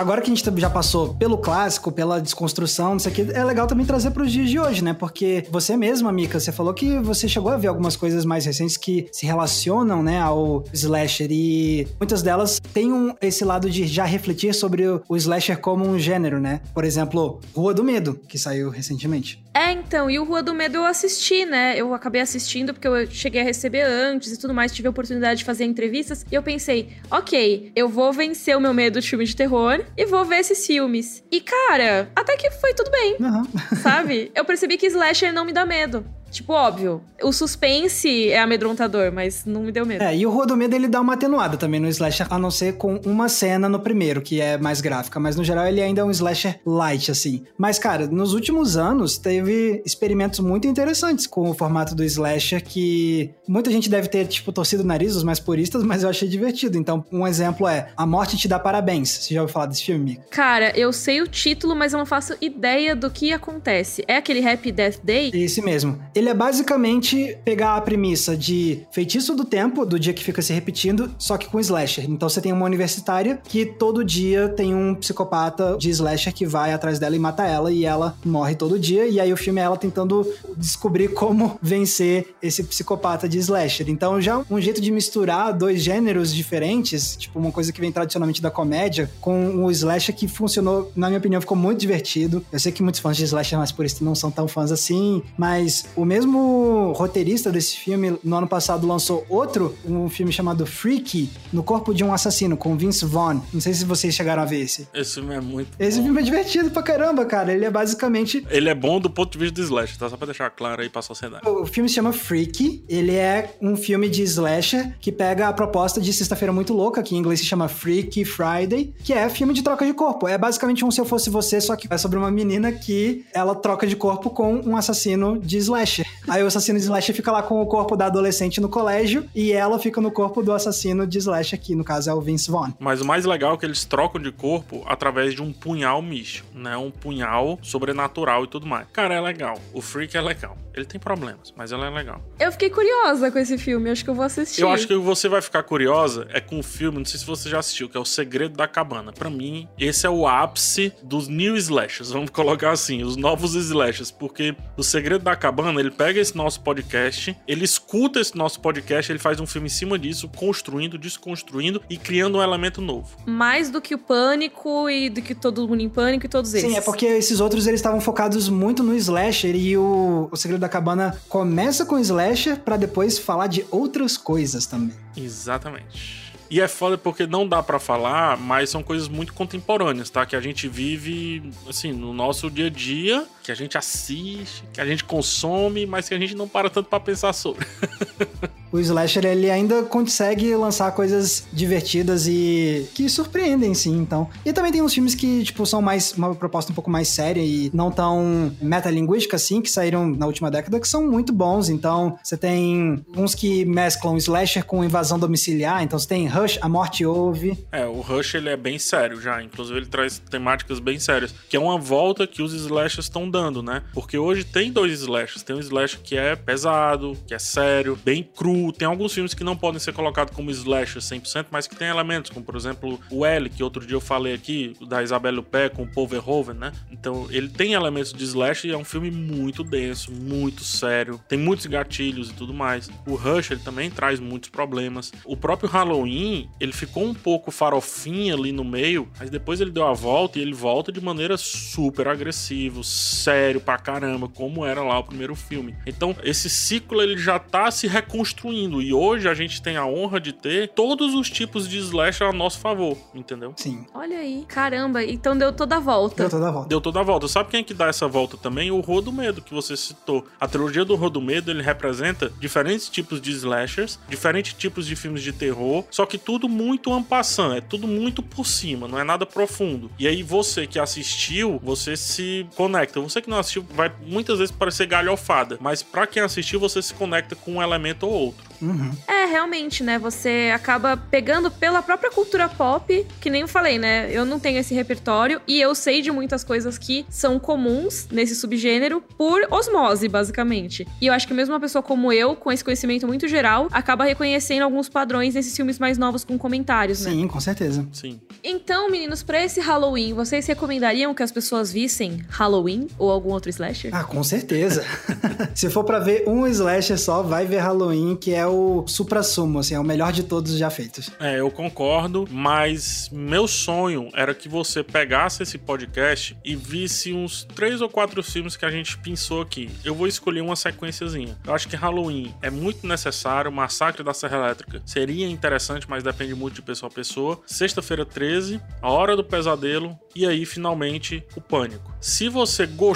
Agora que a gente já passou pelo clássico, pela desconstrução, isso aqui, é legal também trazer para os dias de hoje, né? Porque você mesma, Mika, você falou que você chegou a ver algumas coisas mais recentes que se relacionam, né, ao slasher e muitas delas têm um, esse lado de já refletir sobre o, o slasher como um gênero, né? Por exemplo, Rua do Medo, que saiu recentemente. É, então, e o Rua do Medo eu assisti, né? Eu acabei assistindo porque eu cheguei a receber antes e tudo mais, tive a oportunidade de fazer entrevistas e eu pensei, ok, eu vou vencer o meu medo de filme de terror e vou ver esses filmes. E cara, até que foi tudo bem, Uhum. sabe? Eu percebi que slasher não me dá medo. Tipo, óbvio, o suspense é amedrontador, mas não me deu medo. É, e o Rua do Medo ele dá uma atenuada também no slasher, a não ser com uma cena no primeiro, que é mais gráfica, mas no geral ele ainda é um slasher light, assim. Mas, cara, nos últimos anos teve experimentos muito interessantes com o formato do slasher que muita gente deve ter, tipo, torcido o nariz, os mais puristas, mas eu achei divertido. Então, um exemplo é A Morte Te Dá Parabéns. Você já ouviu falar desse filme, Mika? Cara, eu sei o título, mas eu não faço ideia do que acontece. É aquele Happy Death Day? Esse mesmo. Ele é basicamente pegar a premissa de feitiço do tempo, do dia que fica se repetindo, só que com slasher. Então você tem uma universitária que todo dia tem um psicopata de slasher que vai atrás dela e mata ela, e ela morre todo dia. E aí o filme é ela tentando descobrir como vencer esse psicopata de slasher. Então já um jeito de misturar dois gêneros diferentes, tipo uma coisa que vem tradicionalmente da comédia, com o slasher que funcionou, na minha opinião, ficou muito divertido. Eu sei que muitos fãs de slasher mais puristas não são tão fãs assim, mas o mesmo roteirista desse filme, no ano passado, lançou outro, um filme chamado Freaky, No Corpo de um Assassino, com Vince Vaughn. Não sei se vocês chegaram a ver esse. Esse filme é muito. Esse bom. filme é divertido pra caramba, cara. Ele é basicamente Ele é bom do ponto de vista do Slash, tá? Só pra deixar claro aí pra sociedade. O filme se chama Freaky. Ele é um filme de slasher que pega a proposta de Sexta-feira Muito Louca, que em inglês se chama Freaky Friday, que é filme de troca de corpo. É basicamente um Se Eu Fosse Você, só que é sobre uma menina que ela troca de corpo com um assassino de slasher. Aí o assassino de slasher fica lá com o corpo da adolescente no colégio e ela fica no corpo do assassino de slasher, que no caso é o Vince Vaughn. Mas o mais legal é que eles trocam de corpo através de um punhal místico, né? Um punhal sobrenatural e tudo mais. Cara, é legal. O Freak é legal. Ele tem problemas, mas ela é legal. Eu fiquei curiosa com esse filme, acho que eu vou assistir. Eu acho que você vai ficar curiosa é com o filme, não sei se você já assistiu, que é O Segredo da Cabana. Pra mim, esse é o ápice dos new slashers, vamos colocar assim, os novos slashers, porque O Segredo da Cabana, ele pega esse nosso podcast, ele escuta esse nosso podcast, ele faz um filme em cima disso, construindo, desconstruindo e criando um elemento novo. Mais do que o Pânico e do que Todo Mundo em Pânico e todos esses. Sim, é porque esses outros eles estavam focados muito no slasher e o, o Segredo da Cabana começa com slasher pra depois falar de outras coisas também. Exatamente. E é foda porque não dá pra falar, mas são coisas muito contemporâneas, tá? Que a gente vive, assim, no nosso dia a dia, que a gente assiste, que a gente consome, mas que a gente não para tanto pra pensar sobre. [laughs] O slasher ele ainda consegue lançar coisas divertidas e que surpreendem, sim, então. E também tem uns filmes que, tipo, são mais uma proposta um pouco mais séria e não tão metalinguística assim, que saíram na última década, que são muito bons. Então, você tem uns que mesclam slasher com invasão domiciliar, então você tem Rush, A Morte Ouve. É, o Rush ele é bem sério já, inclusive ele traz temáticas bem sérias, que é uma volta que os slashers estão né? Porque hoje tem dois slashers, tem um slasher que é pesado, que é sério, bem cru, tem alguns filmes que não podem ser colocados como slasher 100%, mas que tem elementos, como por exemplo o L, que outro dia eu falei aqui, da Isabelle Huppert com o Paul Verhoeven, né? Então ele tem elementos de slasher e é um filme muito denso, muito sério, tem muitos gatilhos e tudo mais. O Rush ele também traz muitos problemas. O próprio Halloween, ele ficou um pouco farofinha ali no meio, mas depois ele deu a volta e ele volta de maneira super agressivo, sério pra caramba, como era lá o primeiro filme. Então, esse ciclo ele já tá se reconstruindo e hoje a gente tem a honra de ter todos os tipos de slasher a nosso favor, entendeu? Sim, Olha aí. Caramba, então deu toda a volta. deu toda a volta. Deu toda a volta. Sabe quem é que dá essa volta também? O Rua do Medo, que você citou. A trilogia do Rua do Medo, ele representa diferentes tipos de slashers, diferentes tipos de filmes de terror, só que tudo muito ampassant, é tudo muito por cima, não é nada profundo. E aí você que assistiu, você se conecta. Você que não assistiu vai muitas vezes parecer galhofada, mas pra quem assistiu, você se conecta com um elemento ou outro. Uhum. É, realmente, né? Você acaba pegando pela própria cultura pop, que nem eu falei, né? Eu não tenho esse repertório e eu sei de muitas coisas que são comuns nesse subgênero por osmose, basicamente. E eu acho que mesmo uma pessoa como eu, com esse conhecimento muito geral, acaba reconhecendo alguns padrões nesses filmes mais novos com comentários, né? Sim, com certeza. Sim. Então, meninos, pra esse Halloween, vocês recomendariam que as pessoas vissem Halloween ou algum outro slasher? Ah, com certeza. [laughs] Se for pra ver um slasher só, vai ver Halloween, que é o supra-sumo, assim, é o melhor de todos já feitos. É, eu concordo, mas meu sonho era que você pegasse esse podcast e visse uns três ou quatro filmes que a gente pensou aqui. Eu vou escolher uma sequenciazinha. Eu acho que Halloween é muito necessário, Massacre da Serra Elétrica seria interessante, mas depende muito de pessoa a pessoa. Sexta-feira 13, A Hora do Pesadelo e aí finalmente o Pânico. Se você gostou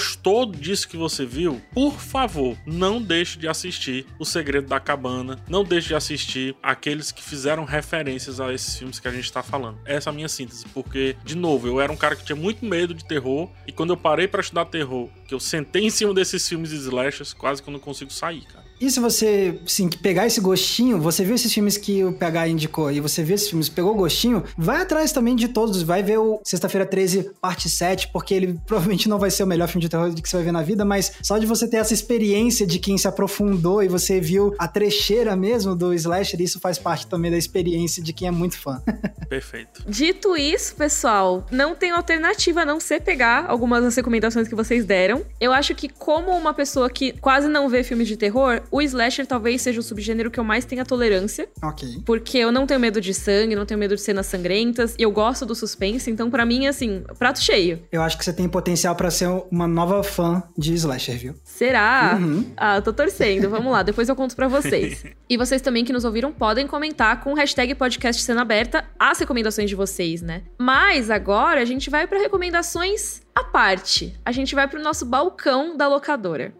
disso que você viu, por favor, não deixe de assistir O Segredo da Cabana, não deixe de assistir aqueles que fizeram referências a esses filmes que a gente tá falando. Essa é a minha síntese, porque de novo, eu era um cara que tinha muito medo de terror e quando eu parei para estudar terror, que eu sentei em cima desses filmes de slashers, quase que eu não consigo sair, cara. E se você, sim, pegar esse gostinho, você viu esses filmes que o PH indicou e você viu esses filmes, pegou o gostinho, vai atrás também de todos, vai ver o Sexta-feira 13, parte 7, porque ele [laughs] provavelmente não vai ser o melhor filme de terror que você vai ver na vida, mas só de você ter essa experiência de quem se aprofundou e você viu a trecheira mesmo do slasher, isso faz parte também da experiência de quem é muito fã. [laughs] Perfeito. Dito isso, pessoal, não tem alternativa a não ser pegar algumas das recomendações que vocês deram. Eu acho que, como uma pessoa que quase não vê filmes de terror, o slasher talvez seja o subgênero que eu mais tenha tolerância. ok. Porque eu não tenho medo de sangue, não tenho medo de cenas sangrentas, e eu gosto do suspense, então pra mim, assim, prato cheio. Eu acho que você tem potencial pra ser uma nova fã de slasher, viu? Será? Uhum. Ah, eu tô torcendo. Vamos lá, depois eu conto pra vocês. [laughs] e vocês também que nos ouviram podem comentar com o hashtag podcast cena aberta as recomendações de vocês, né? Mas agora a gente vai pra recomendações à parte. A gente vai pro nosso balcão da locadora.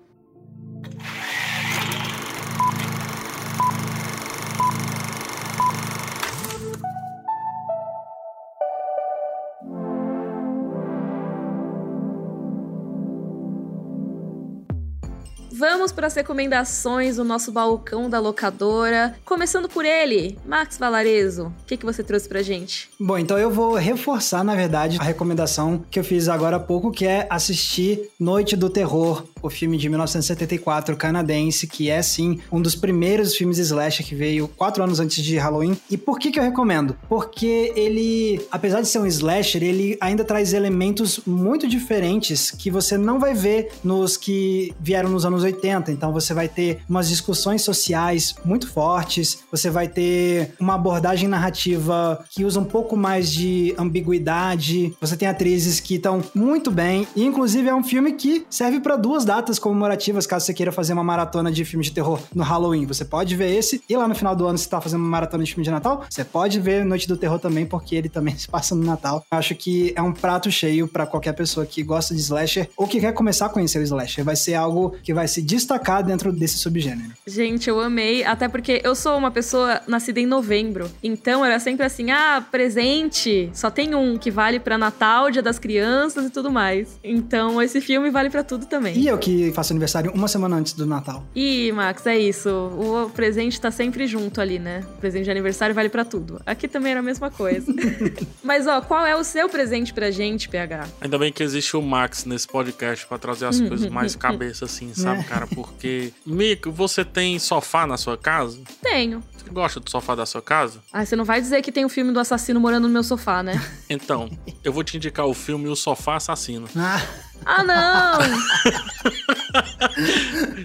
Vamos para as recomendações do nosso balcão da locadora. Começando por ele, Max Valarezo. O que, que você trouxe pra gente? Bom, então eu vou reforçar, na verdade, a recomendação que eu fiz agora há pouco, que é assistir Noite do Terror, o filme de 1974 canadense, que é, sim, um dos primeiros filmes slasher que veio quatro anos antes de Halloween. E por que que eu recomendo? Porque ele, apesar de ser um slasher, ele ainda traz elementos muito diferentes que você não vai ver nos que vieram nos anos 80. Então você vai ter umas discussões sociais muito fortes, você vai ter uma abordagem narrativa que usa um pouco mais de ambiguidade. Você tem atrizes que estão muito bem, e inclusive é um filme que serve para duas datas comemorativas, caso você queira fazer uma maratona de filmes de terror no Halloween. Você pode ver esse, e lá no final do ano, se tá fazendo uma maratona de filme de Natal, você pode ver Noite do Terror também, porque ele também [laughs] se passa no Natal. Eu acho que é um prato cheio para qualquer pessoa que gosta de slasher ou que quer começar a conhecer o slasher. Vai ser algo que vai se destacar dentro desse subgênero. Gente, eu amei, até porque eu sou uma pessoa nascida em novembro. Então era sempre assim: ah, presente, só tem um que vale pra Natal, Dia das Crianças e tudo mais. Então esse filme vale pra tudo também. E eu que faço aniversário uma semana antes do Natal. Ih, Max, é isso. O presente tá sempre junto ali, né? O presente de aniversário vale pra tudo. Aqui também era a mesma coisa. [laughs] Mas, ó, qual é o seu presente pra gente, PH? Ainda bem que existe o Max nesse podcast pra trazer as coisas mais cabeça assim, sabe, cara? Porque, Mico, você tem sofá na sua casa? Tenho. Você gosta do sofá da sua casa? Ah, você não vai dizer que tem o filme do assassino morando no meu sofá, né? [laughs] Então, eu vou te indicar o filme O Sofá Assassino. Ah, Ah, não! [laughs]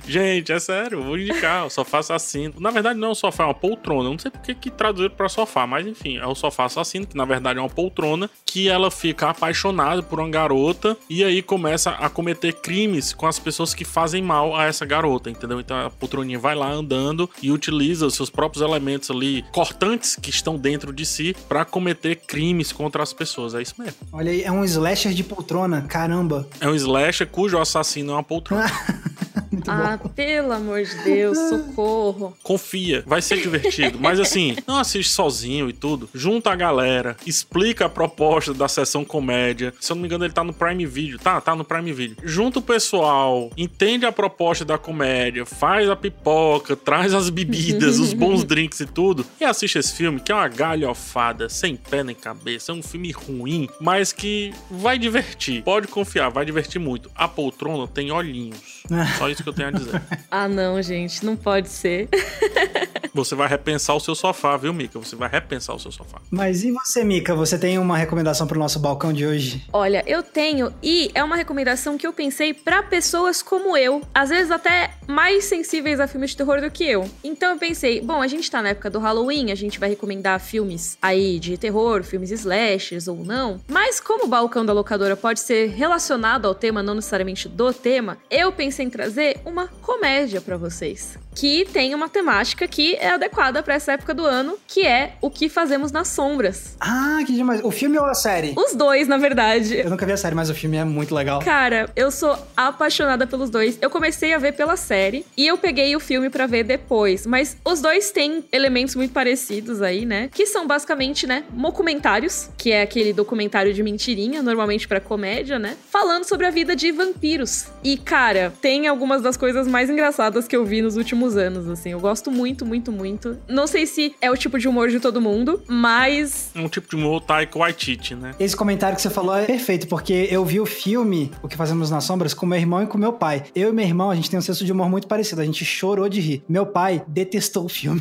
Gente, é sério, eu vou indicar o sofá assassino. Na verdade, não é um sofá, é uma poltrona. Eu não sei porque que traduziram pra sofá, mas enfim, é o sofá assassino, que na verdade é uma poltrona, que ela fica apaixonada por uma garota e aí começa a cometer crimes com as pessoas que fazem mal a essa garota, entendeu? Então a poltroninha vai lá andando e utiliza os seus próprios elementos ali, cortantes que estão dentro de si, pra cometer crimes contra as pessoas. É isso mesmo. olha aí, é um slasher de poltrona, caramba. É um slasher cujo assassino é uma poltrona. [laughs] [laughs] ah, bom. pelo amor de Deus, [laughs] socorro. Confia, vai ser divertido. Mas assim, não assiste sozinho e tudo. Junta a galera, explica a proposta da sessão comédia. Se eu não me engano, ele tá no Prime Video. Tá, tá no Prime Video. Junta o pessoal, entende a proposta da comédia, faz a pipoca, traz as bebidas, os [laughs] bons drinks e tudo. E assiste esse filme, que é uma galhofada, sem pé nem cabeça. É um filme ruim, mas que vai divertir. Pode confiar, vai divertir muito. A poltrona tem olhinhos. Só isso que eu tenho a dizer. ah, não, gente, não pode ser. [laughs] Você vai repensar o seu sofá, viu, Mika? Você vai repensar o seu sofá. Mas e você, Mika? Você tem uma recomendação pro nosso balcão de hoje? Olha, eu tenho e é uma recomendação que eu pensei para pessoas como eu, às vezes até mais sensíveis a filmes de terror do que eu. Então eu pensei, bom, a gente tá na época do Halloween, a gente vai recomendar filmes aí de terror, filmes slashers ou não, mas como o balcão da locadora pode ser relacionado ao tema, não necessariamente do tema, eu pensei em trazer uma comédia para vocês que tem uma temática que é adequada para essa época do ano, que é o que fazemos nas sombras. Ah, que demais. O filme ou a série? Os dois, na verdade. Eu nunca vi a série, mas o filme é muito legal. Cara, eu sou apaixonada pelos dois. Eu comecei a ver pela série e eu peguei o filme para ver depois, mas os dois têm elementos muito parecidos aí, né? Que são basicamente, né, documentários, que é aquele documentário de mentirinha, normalmente para comédia, né? Falando sobre a vida de vampiros. E cara, tem algumas das coisas mais engraçadas que eu vi nos últimos últimos anos, assim. Eu gosto muito, muito, muito. Não sei se é o tipo de humor de todo mundo, mas. É um tipo de humor Taika Waititi, né? Esse comentário que você falou é perfeito, porque eu vi o filme O que Fazemos nas Sombras com meu irmão e com meu pai. Eu e meu irmão, a gente tem um senso de humor muito parecido. A gente chorou de rir. Meu pai detestou o filme.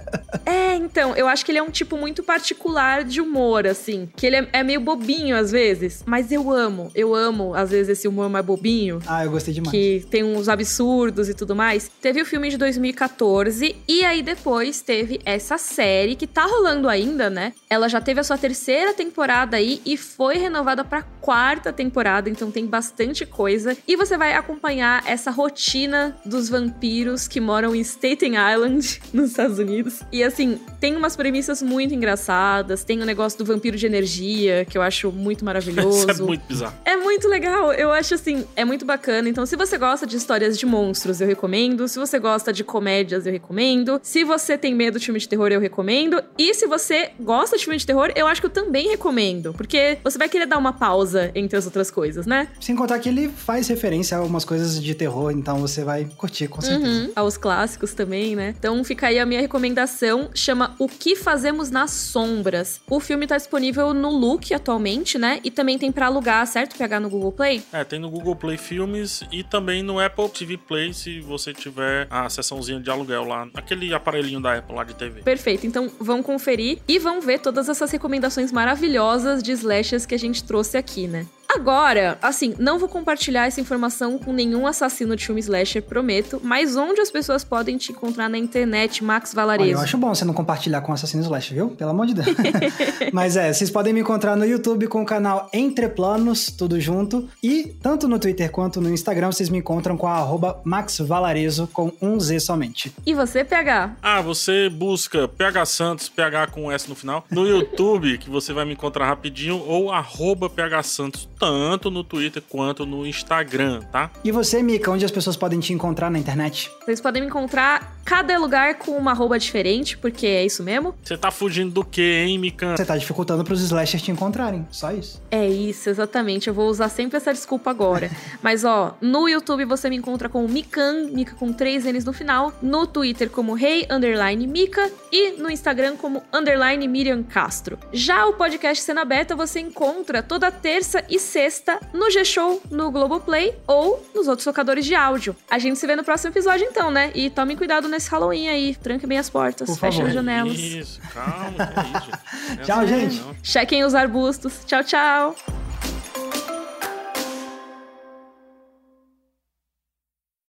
[laughs] é, então, eu acho que ele é um tipo muito particular de humor, assim. Que ele é, é meio bobinho às vezes, mas eu amo. Eu amo, às vezes, esse humor mais bobinho. Ah, eu gostei demais. Que tem uns absurdos e tudo mais. Teve o filme de 2014 e aí depois teve essa série que tá rolando ainda, né? Ela já teve a sua terceira temporada aí e foi renovada para quarta temporada, então tem bastante coisa e você vai acompanhar essa rotina dos vampiros que moram em Staten Island, [laughs] nos Estados Unidos. E assim, tem umas premissas muito engraçadas, tem o negócio do vampiro de energia, que eu acho muito maravilhoso. [laughs] Isso é muito bizarro. É muito legal, eu acho assim, é muito bacana. Então, se você gosta de histórias de monstros, eu recomendo. Se você gosta gosta de comédias, eu recomendo. Se você tem medo de filme de terror, eu recomendo. E se você gosta de filme de terror, eu acho que eu também recomendo. Porque você vai querer dar uma pausa entre as outras coisas, né? Sem contar que ele faz referência a algumas coisas de terror, então você vai curtir, com certeza. Uhum, aos clássicos também, né? Então fica aí a minha recomendação. Chama O Que Fazemos nas Sombras. O filme tá disponível no Look atualmente, né? E também tem para alugar, certo? Pegar no Google Play? É, tem no Google Play Filmes e também no Apple TV Play, se você tiver a sessãozinha de aluguel lá, aquele aparelhinho da Apple lá de TV. Perfeito, então vão conferir e vão ver todas essas recomendações maravilhosas de slashes que a gente trouxe aqui, né? Agora, assim, não vou compartilhar essa informação com nenhum assassino de filme slasher, prometo, mas onde as pessoas podem te encontrar na internet, Max Valarezo? Olha, eu acho bom você não compartilhar com assassino slasher, viu? Pelo amor de Deus. [laughs] mas é, vocês podem me encontrar no YouTube com o canal Entre Planos, tudo junto, e tanto no Twitter quanto no Instagram vocês me encontram com a Max Valarezo com um Z somente. E você, PH? Ah, você busca PH Santos, PH com S no final, no YouTube, que você vai me encontrar rapidinho, ou arroba PH Santos tanto no Twitter quanto no Instagram, tá? E você, Mika, onde as pessoas podem te encontrar na internet? Vocês podem me encontrar cada lugar com uma arroba diferente, porque é isso mesmo. Você tá fugindo do quê, hein, Mika? Você tá dificultando pros slashers te encontrarem, só isso. É isso, exatamente. Eu vou usar sempre essa desculpa agora. [laughs] Mas, ó, no YouTube você me encontra com Mikan, Mika com três N's no final, no Twitter como Rei hey, Underline Mika e no Instagram como Underline Miriam Castro. Já o podcast Cena Beta você encontra toda terça e sexta no G-Show, no Globoplay ou nos outros tocadores de áudio. A gente se vê no próximo episódio então, né? E tomem cuidado nesse Halloween aí. Tranque bem as portas, fechem as janelas. Isso, calma, é isso. tchau, gente. Chequem os arbustos. Tchau, tchau.